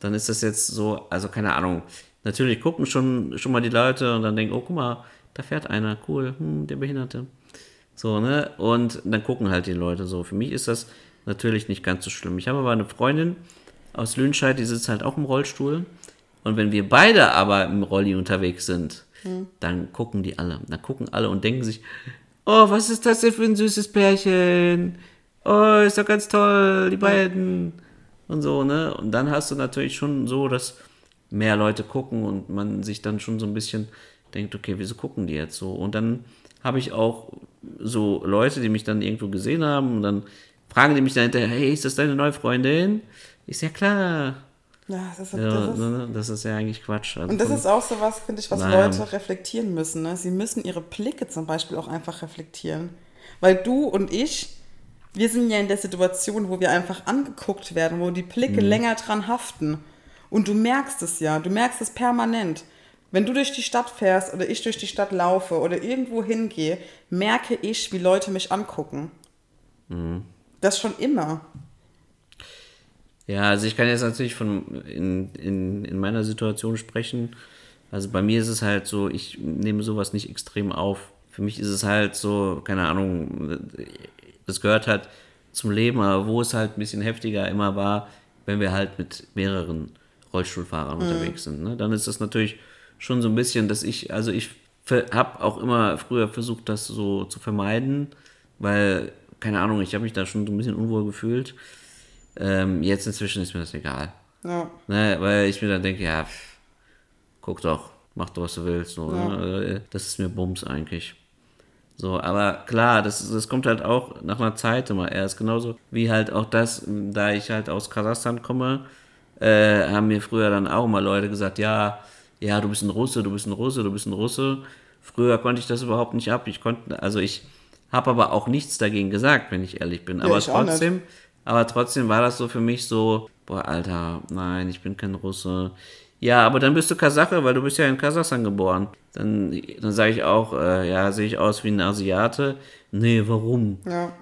dann ist das jetzt so, also keine Ahnung. Natürlich gucken schon, schon mal die Leute und dann denken, oh, guck mal, da fährt einer, cool, hm, der Behinderte. So, ne? Und dann gucken halt die Leute so. Für mich ist das natürlich nicht ganz so schlimm. Ich habe aber eine Freundin aus Lüdenscheid, die sitzt halt auch im Rollstuhl. Und wenn wir beide aber im Rolli unterwegs sind, dann gucken die alle. Dann gucken alle und denken sich, oh, was ist das denn für ein süßes Pärchen? Oh, ist doch ganz toll, die beiden. Und so, ne? Und dann hast du natürlich schon so, dass mehr Leute gucken und man sich dann schon so ein bisschen denkt, okay, wieso gucken die jetzt so? Und dann habe ich auch so Leute, die mich dann irgendwo gesehen haben und dann fragen die mich dann hinterher, hey, ist das deine neue Freundin? Ist ja klar. Ja, das ist, Ja, das ist, das ist ja eigentlich Quatsch. Also und das ist auch so was, finde ich, was Naja. Leute reflektieren müssen. Ne? Sie müssen ihre Blicke zum Beispiel auch einfach reflektieren. Weil du und ich, wir sind ja in der Situation, wo wir einfach angeguckt werden, wo die Blicke länger dran haften. Und du merkst es ja, du merkst es permanent. Wenn du durch die Stadt fährst oder ich durch die Stadt laufe oder irgendwo hingehe, merke ich, wie Leute mich angucken. Das schon immer. Ja, also ich kann jetzt natürlich von in, in, in meiner Situation sprechen. Also bei mir ist es halt so, ich nehme sowas nicht extrem auf. Für mich ist es halt so, keine Ahnung, das gehört halt zum Leben, aber wo es halt ein bisschen heftiger immer war, wenn wir halt mit mehreren Rollstuhlfahrern unterwegs sind. Ne? Dann ist das natürlich schon so ein bisschen, dass ich, also ich habe auch immer früher versucht, das so zu vermeiden, weil, keine Ahnung, ich habe mich da schon so ein bisschen unwohl gefühlt. Ähm, jetzt inzwischen ist mir das egal. Ja. Ne, weil ich mir dann denke, ja, pff, guck doch, mach doch, was du willst. So, Ja. ne? Äh, Das ist mir Bums eigentlich. So, aber klar, das, das kommt halt auch nach einer Zeit immer erst. Genauso wie halt auch das, da ich halt aus Kasachstan komme, äh, haben mir früher dann auch mal Leute gesagt, ja, ja, du bist ein Russe, du bist ein Russe, du bist ein Russe. Früher konnte ich das überhaupt nicht ab. Ich konnte, also ich habe aber auch nichts dagegen gesagt, wenn ich ehrlich bin. aber auch nicht. trotzdem, aber trotzdem war das so für mich so, boah, Alter, nein, ich bin kein Russe. Ja, aber dann bist du Kasache, weil du bist ja in Kasachstan geboren. Dann, dann sage ich auch, äh, ja, sehe ich aus wie ein Asiate? Nee, warum? Ja.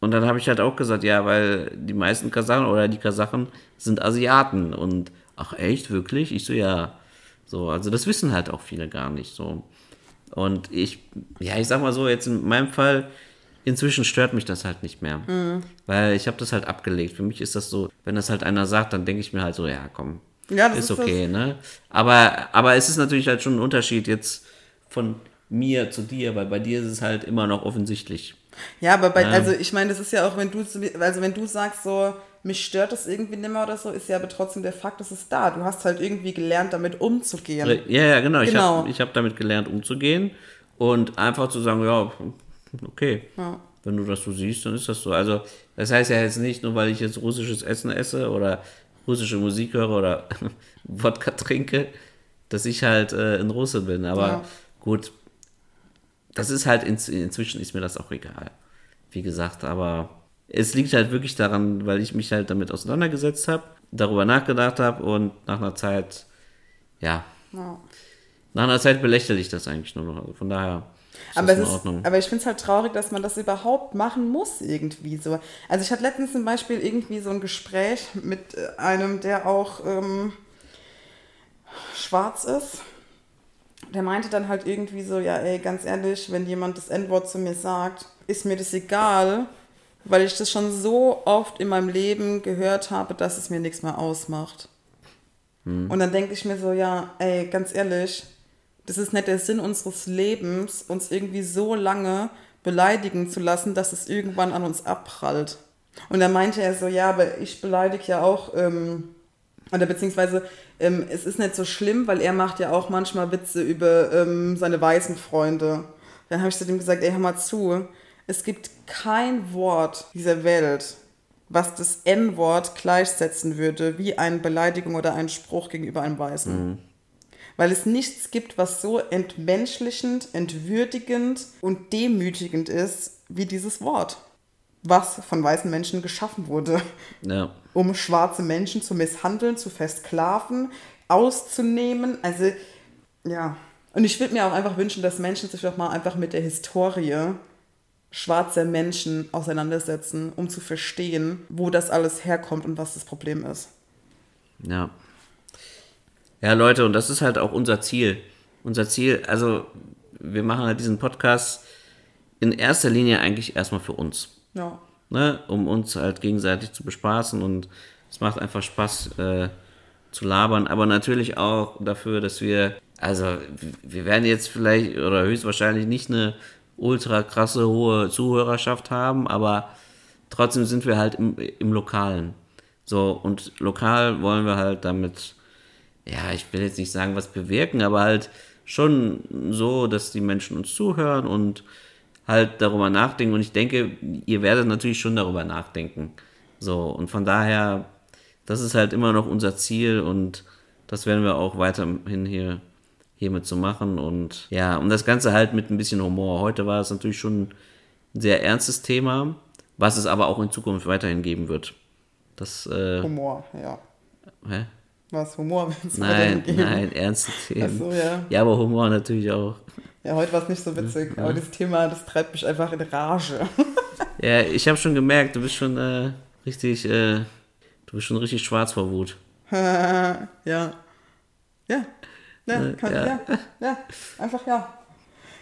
Und dann habe ich halt auch gesagt, ja, weil die meisten Kasachen oder die Kasachen sind Asiaten. Und ach echt, wirklich? Ich so, ja. So, also das wissen halt auch viele gar nicht so. Und ich, ja, ich sag mal so, jetzt in meinem Fall, inzwischen stört mich das halt nicht mehr. Weil ich habe das halt abgelegt. Für mich ist das so, wenn das halt einer sagt, dann denke ich mir halt so, ja, komm, Ja, das ist ist okay, ne? Aber, aber es ist natürlich halt schon ein Unterschied jetzt von mir zu dir, weil bei dir ist es halt immer noch offensichtlich. Ja, aber bei, also ich meine, das ist ja auch, wenn du, also wenn du sagst so, mich stört das irgendwie nicht mehr oder so, ist ja aber trotzdem der Fakt, es ist da. Du hast halt irgendwie gelernt, damit umzugehen. Ja, ja, genau. Ich Genau. habe ich hab damit gelernt, umzugehen und einfach zu sagen, ja, okay. Ja. Wenn du das so siehst, dann ist das so. Also, das heißt ja jetzt nicht, nur weil ich jetzt russisches Essen esse oder russische Musik höre oder Wodka trinke, dass ich halt äh, ein Russe bin. Aber Ja. gut, das ist halt, in, inzwischen ist mir das auch egal. Wie gesagt, aber es liegt halt wirklich daran, weil ich mich halt damit auseinandergesetzt habe, darüber nachgedacht habe und nach einer Zeit, ja, Ja. nach einer Zeit belächle ich das eigentlich nur noch. Also von daher ist Aber, ist, aber ich finde es halt traurig, dass man das überhaupt machen muss, irgendwie so. Also ich hatte letztens zum Beispiel irgendwie so ein Gespräch mit äh, einem, der auch ähm, schwarz ist. Der meinte dann halt irgendwie so, ja ey, ganz ehrlich, wenn jemand das N-Wort zu mir sagt, ist mir das egal, weil ich das schon so oft in meinem Leben gehört habe, dass es mir nichts mehr ausmacht. Und dann denke ich mir so, ja, ey, ganz ehrlich, das ist nicht der Sinn unseres Lebens, uns irgendwie so lange beleidigen zu lassen, dass es irgendwann an uns abprallt. Und dann meinte er so, ja, aber ich beleidige ja auch, ähm, oder beziehungsweise ähm, es ist nicht so schlimm, weil er macht ja auch manchmal Witze über ähm, seine weißen Freunde. Dann habe ich zu dem gesagt, ey, hör mal zu, es gibt kein Wort dieser Welt, was das N-Wort gleichsetzen würde wie eine Beleidigung oder ein Spruch gegenüber einem Weißen. Weil es nichts gibt, was so entmenschlichend, entwürdigend und demütigend ist wie dieses Wort, was von weißen Menschen geschaffen wurde, Ja. um schwarze Menschen zu misshandeln, zu versklaven, auszunehmen. Also, ja. Und ich würde mir auch einfach wünschen, dass Menschen sich doch mal einfach mit der Historie schwarzer Menschen auseinandersetzen, um zu verstehen, wo das alles herkommt und was das Problem ist. Ja. Ja, Leute, und das ist halt auch unser Ziel. Unser Ziel, also wir machen halt diesen Podcast in erster Linie eigentlich erstmal für uns. Ja. Ne? Um uns halt gegenseitig zu bespaßen und es macht einfach Spaß äh, zu labern, aber natürlich auch dafür, dass wir, also wir werden jetzt vielleicht oder höchstwahrscheinlich nicht eine ultra krasse hohe Zuhörerschaft haben, aber trotzdem sind wir halt im, im Lokalen. So, und lokal wollen wir halt damit, ja, ich will jetzt nicht sagen, was bewirken, aber halt schon so, dass die Menschen uns zuhören und halt darüber nachdenken. Und ich denke, ihr werdet natürlich schon darüber nachdenken. So, und von daher, das ist halt immer noch unser Ziel und das werden wir auch weiterhin hier hiermit zu machen. Und ja, und das Ganze halt mit ein bisschen Humor. Heute war es natürlich schon ein sehr ernstes Thema, was es aber auch in Zukunft weiterhin geben wird. Das, äh, Humor, ja. hä? Was, Humor Nein, nein, ernste Themen. Ach so, ja. Ja, aber Humor natürlich auch. Ja, heute war es nicht so witzig, aber das Thema, das treibt mich einfach in Rage. Ja, ich habe schon gemerkt, du bist schon äh, richtig, äh, du bist schon richtig schwarz vor Wut. ja. Ja. Ja, kann, ja. ja. ja. einfach ja.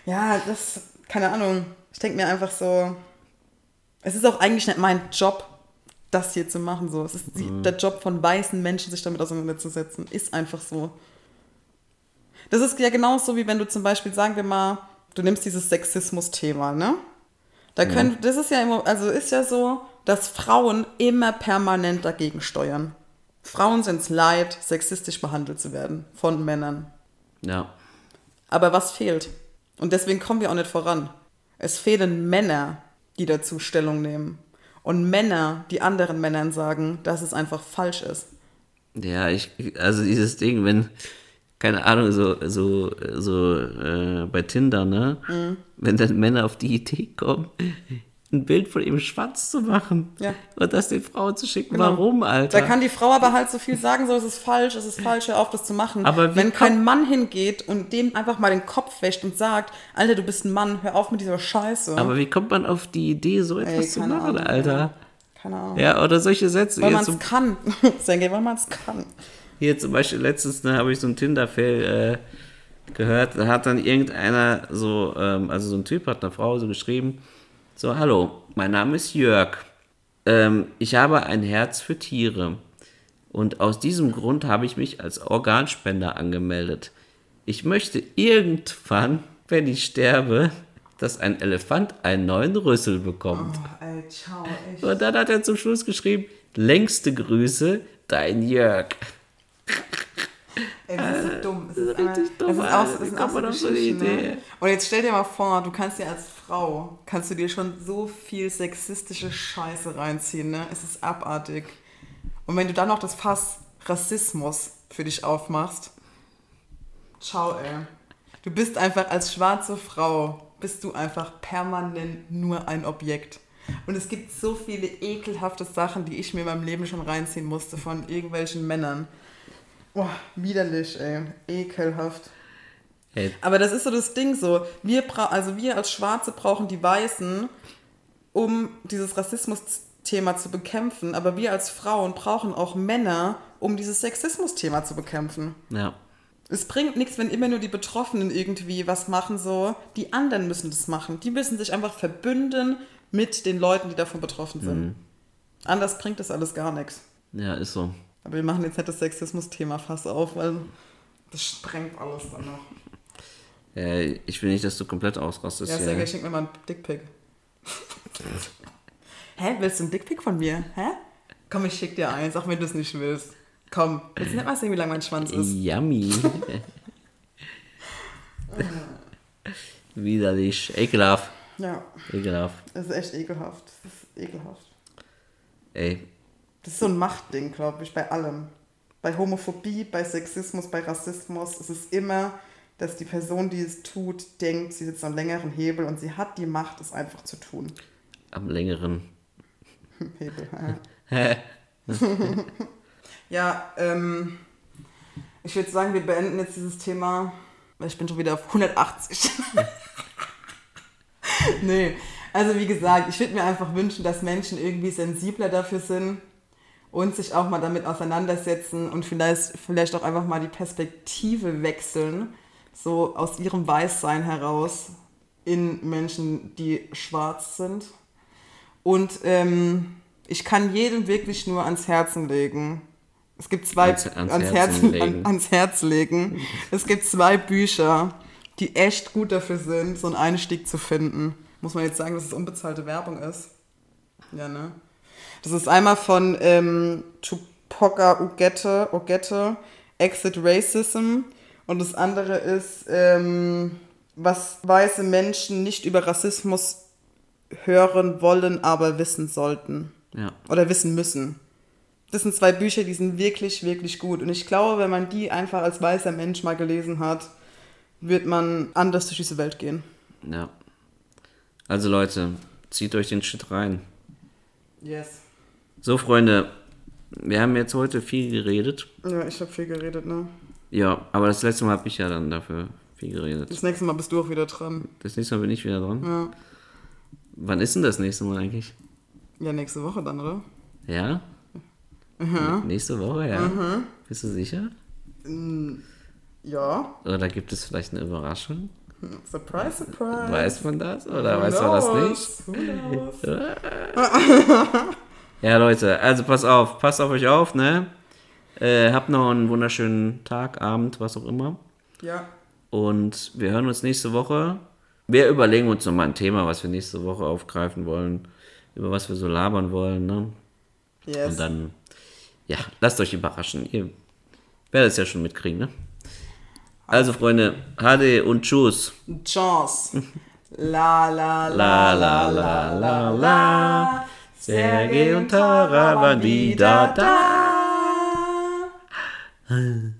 Ja, das, keine Ahnung. Ich denke mir einfach so, es ist auch eigentlich nicht mein Job, das hier zu machen. So. Es ist die, der Job von weißen Menschen, sich damit auseinanderzusetzen. Ist einfach so. Das ist ja genauso, wie wenn du zum Beispiel, sagen wir mal, du nimmst dieses Sexismus-Thema, ne? Da können, das ist ja immer, also ist ja so, dass Frauen immer permanent dagegen steuern. Frauen sind es leid, sexistisch behandelt zu werden von Männern. Ja. Aber was fehlt? Und deswegen kommen wir auch nicht voran. Es fehlen Männer, die dazu Stellung nehmen. Und Männer, die anderen Männern sagen, dass es einfach falsch ist. Ja, ich, also dieses Ding, wenn, keine Ahnung, so, so, so äh, bei Tinder, ne? Mhm. Wenn dann Männer auf die Idee kommen, ein Bild von ihrem Schwanz zu machen Ja. und das den Frauen zu schicken. Genau. Warum, Alter? Da kann die Frau aber halt so viel sagen, so es ist falsch, es ist falsch, hör auf, das zu machen. Aber Wenn kein Mann hingeht und dem einfach mal den Kopf wäscht und sagt, Alter, du bist ein Mann, hör auf mit dieser Scheiße. aber wie kommt man auf die Idee, so etwas Ey, zu machen, Ahnung, Alter? ja. Keine Ahnung. Ja, oder solche Sätze. weil man es kann. Senge, weil man es kann. hier zum Beispiel letztens ne, habe ich so einen Tinder-Fail äh, gehört. Da hat dann irgendeiner so, ähm, also so ein Typ hat einer Frau so geschrieben: So, hallo, mein Name ist Jörg. Ähm, ich habe ein Herz für Tiere. Und aus diesem Grund habe ich mich als Organspender angemeldet. Ich möchte irgendwann, wenn ich sterbe, dass ein Elefant einen neuen Rüssel bekommt. Oh, ey, ciao, echt. Und dann hat er zum Schluss geschrieben, längste Grüße, dein Jörg. Ey, das ist so dumm. Das ist, richtig einfach- dumm, Das ist auch, das kommt auch so auf so eine Geschichten, Idee? ne? Und jetzt stell dir mal vor, du kannst dir als Frau, kannst du dir schon so viel sexistische Scheiße reinziehen, ne? Es ist abartig. Und wenn du dann noch das Fass Rassismus für dich aufmachst, ciao, ey. Du bist einfach als schwarze Frau, bist du einfach permanent nur ein Objekt. Und es gibt so viele ekelhafte Sachen, die ich mir in meinem Leben schon reinziehen musste von irgendwelchen Männern. Boah, widerlich, ey. Ekelhaft. Ey, Aber das ist so das Ding so. Wir bra also wir als Schwarze brauchen die Weißen, um dieses Rassismus-Thema zu bekämpfen. Aber wir als Frauen brauchen auch Männer, um dieses Sexismus-Thema zu bekämpfen. ja. Es bringt nichts, wenn immer nur die Betroffenen irgendwie was machen, so. Die anderen müssen das machen. Die müssen sich einfach verbünden, mit den Leuten, die davon betroffen sind. Mhm. Anders bringt das alles gar nichts. Ja, ist so. Aber wir machen jetzt nicht das Sexismus-Thema fast auf, weil das sprengt alles dann noch. Äh, ich will nicht, dass du komplett ausrastest. Ja, hier. Sergej, schick mir mal einen Dickpick. Hä, willst du einen Dickpick von mir? Hä? Komm, ich schick dir eins, auch wenn du es nicht willst. Komm, willst du nicht mal sehen, wie lang mein Schwanz ist? Yummy. Widerlich. Ekelhaft. Ja, Ekelhaft. das ist echt ekelhaft. Das ist ekelhaft. Ey, Das ist so ein Machtding, glaube ich, bei allem. Bei Homophobie, bei Sexismus, bei Rassismus. Es ist immer, dass die Person, die es tut, denkt, sie sitzt am längeren Hebel und sie hat die Macht, es einfach zu tun. am längeren. Hebel. Ja, ja ähm, ich würde sagen, wir beenden jetzt dieses Thema, weil ich bin schon wieder auf 180. nee, also wie gesagt, ich würde mir einfach wünschen, dass Menschen irgendwie sensibler dafür sind und sich auch mal damit auseinandersetzen und vielleicht, vielleicht auch einfach mal die Perspektive wechseln, so aus ihrem Weißsein heraus in Menschen, die schwarz sind. Und ähm, ich kann jedem wirklich nur ans Herzen legen. Es gibt zwei Ans- ans ans, Herzen Herzen, an, ans Herz legen. Es gibt zwei Bücher, die echt gut dafür sind, so einen Einstieg zu finden. Muss man jetzt sagen, dass es unbezahlte Werbung ist? Ja, ne? Das ist einmal von ähm, Tupoka Ugette, Ogette, Exit Racism. Und das andere ist, ähm, was weiße Menschen nicht über Rassismus hören wollen, aber wissen sollten. Ja. Oder wissen müssen. Das sind zwei Bücher, die sind wirklich, wirklich gut. Und ich glaube, wenn man die einfach als weißer Mensch mal gelesen hat, wird man anders durch diese Welt gehen. Ja. Also Leute, zieht euch den Shit rein. Yes. So, Freunde, wir haben jetzt heute viel geredet. Ja, ich habe viel geredet, ne? Ja, aber das letzte Mal habe ich ja dann dafür viel geredet. Das nächste Mal bist du auch wieder dran. Das nächste Mal bin ich wieder dran. Ja. Wann ist denn das nächste Mal eigentlich? Ja, nächste Woche dann, oder? Ja? Nächste Woche, ja. Bist du sicher? Ja. Oder gibt es vielleicht eine Überraschung? Surprise, surprise. Weiß man das? Oder Who weiß man das nicht? knows? Who knows? Ja, Leute, also pass auf, passt auf euch auf, ne? Äh, habt noch einen wunderschönen Tag, Abend, was auch immer. Ja. Und wir hören uns nächste Woche. Wir überlegen uns nochmal ein Thema, was wir nächste Woche aufgreifen wollen, über was wir so labern wollen, ne? Yes. Und dann, ja, lasst euch überraschen. Ihr werdet es ja schon mitkriegen, ne? Also, Freunde, Hade und Tschüss. Chance. La la La, la, la, la, la. Sergej und Tara waren wieder da.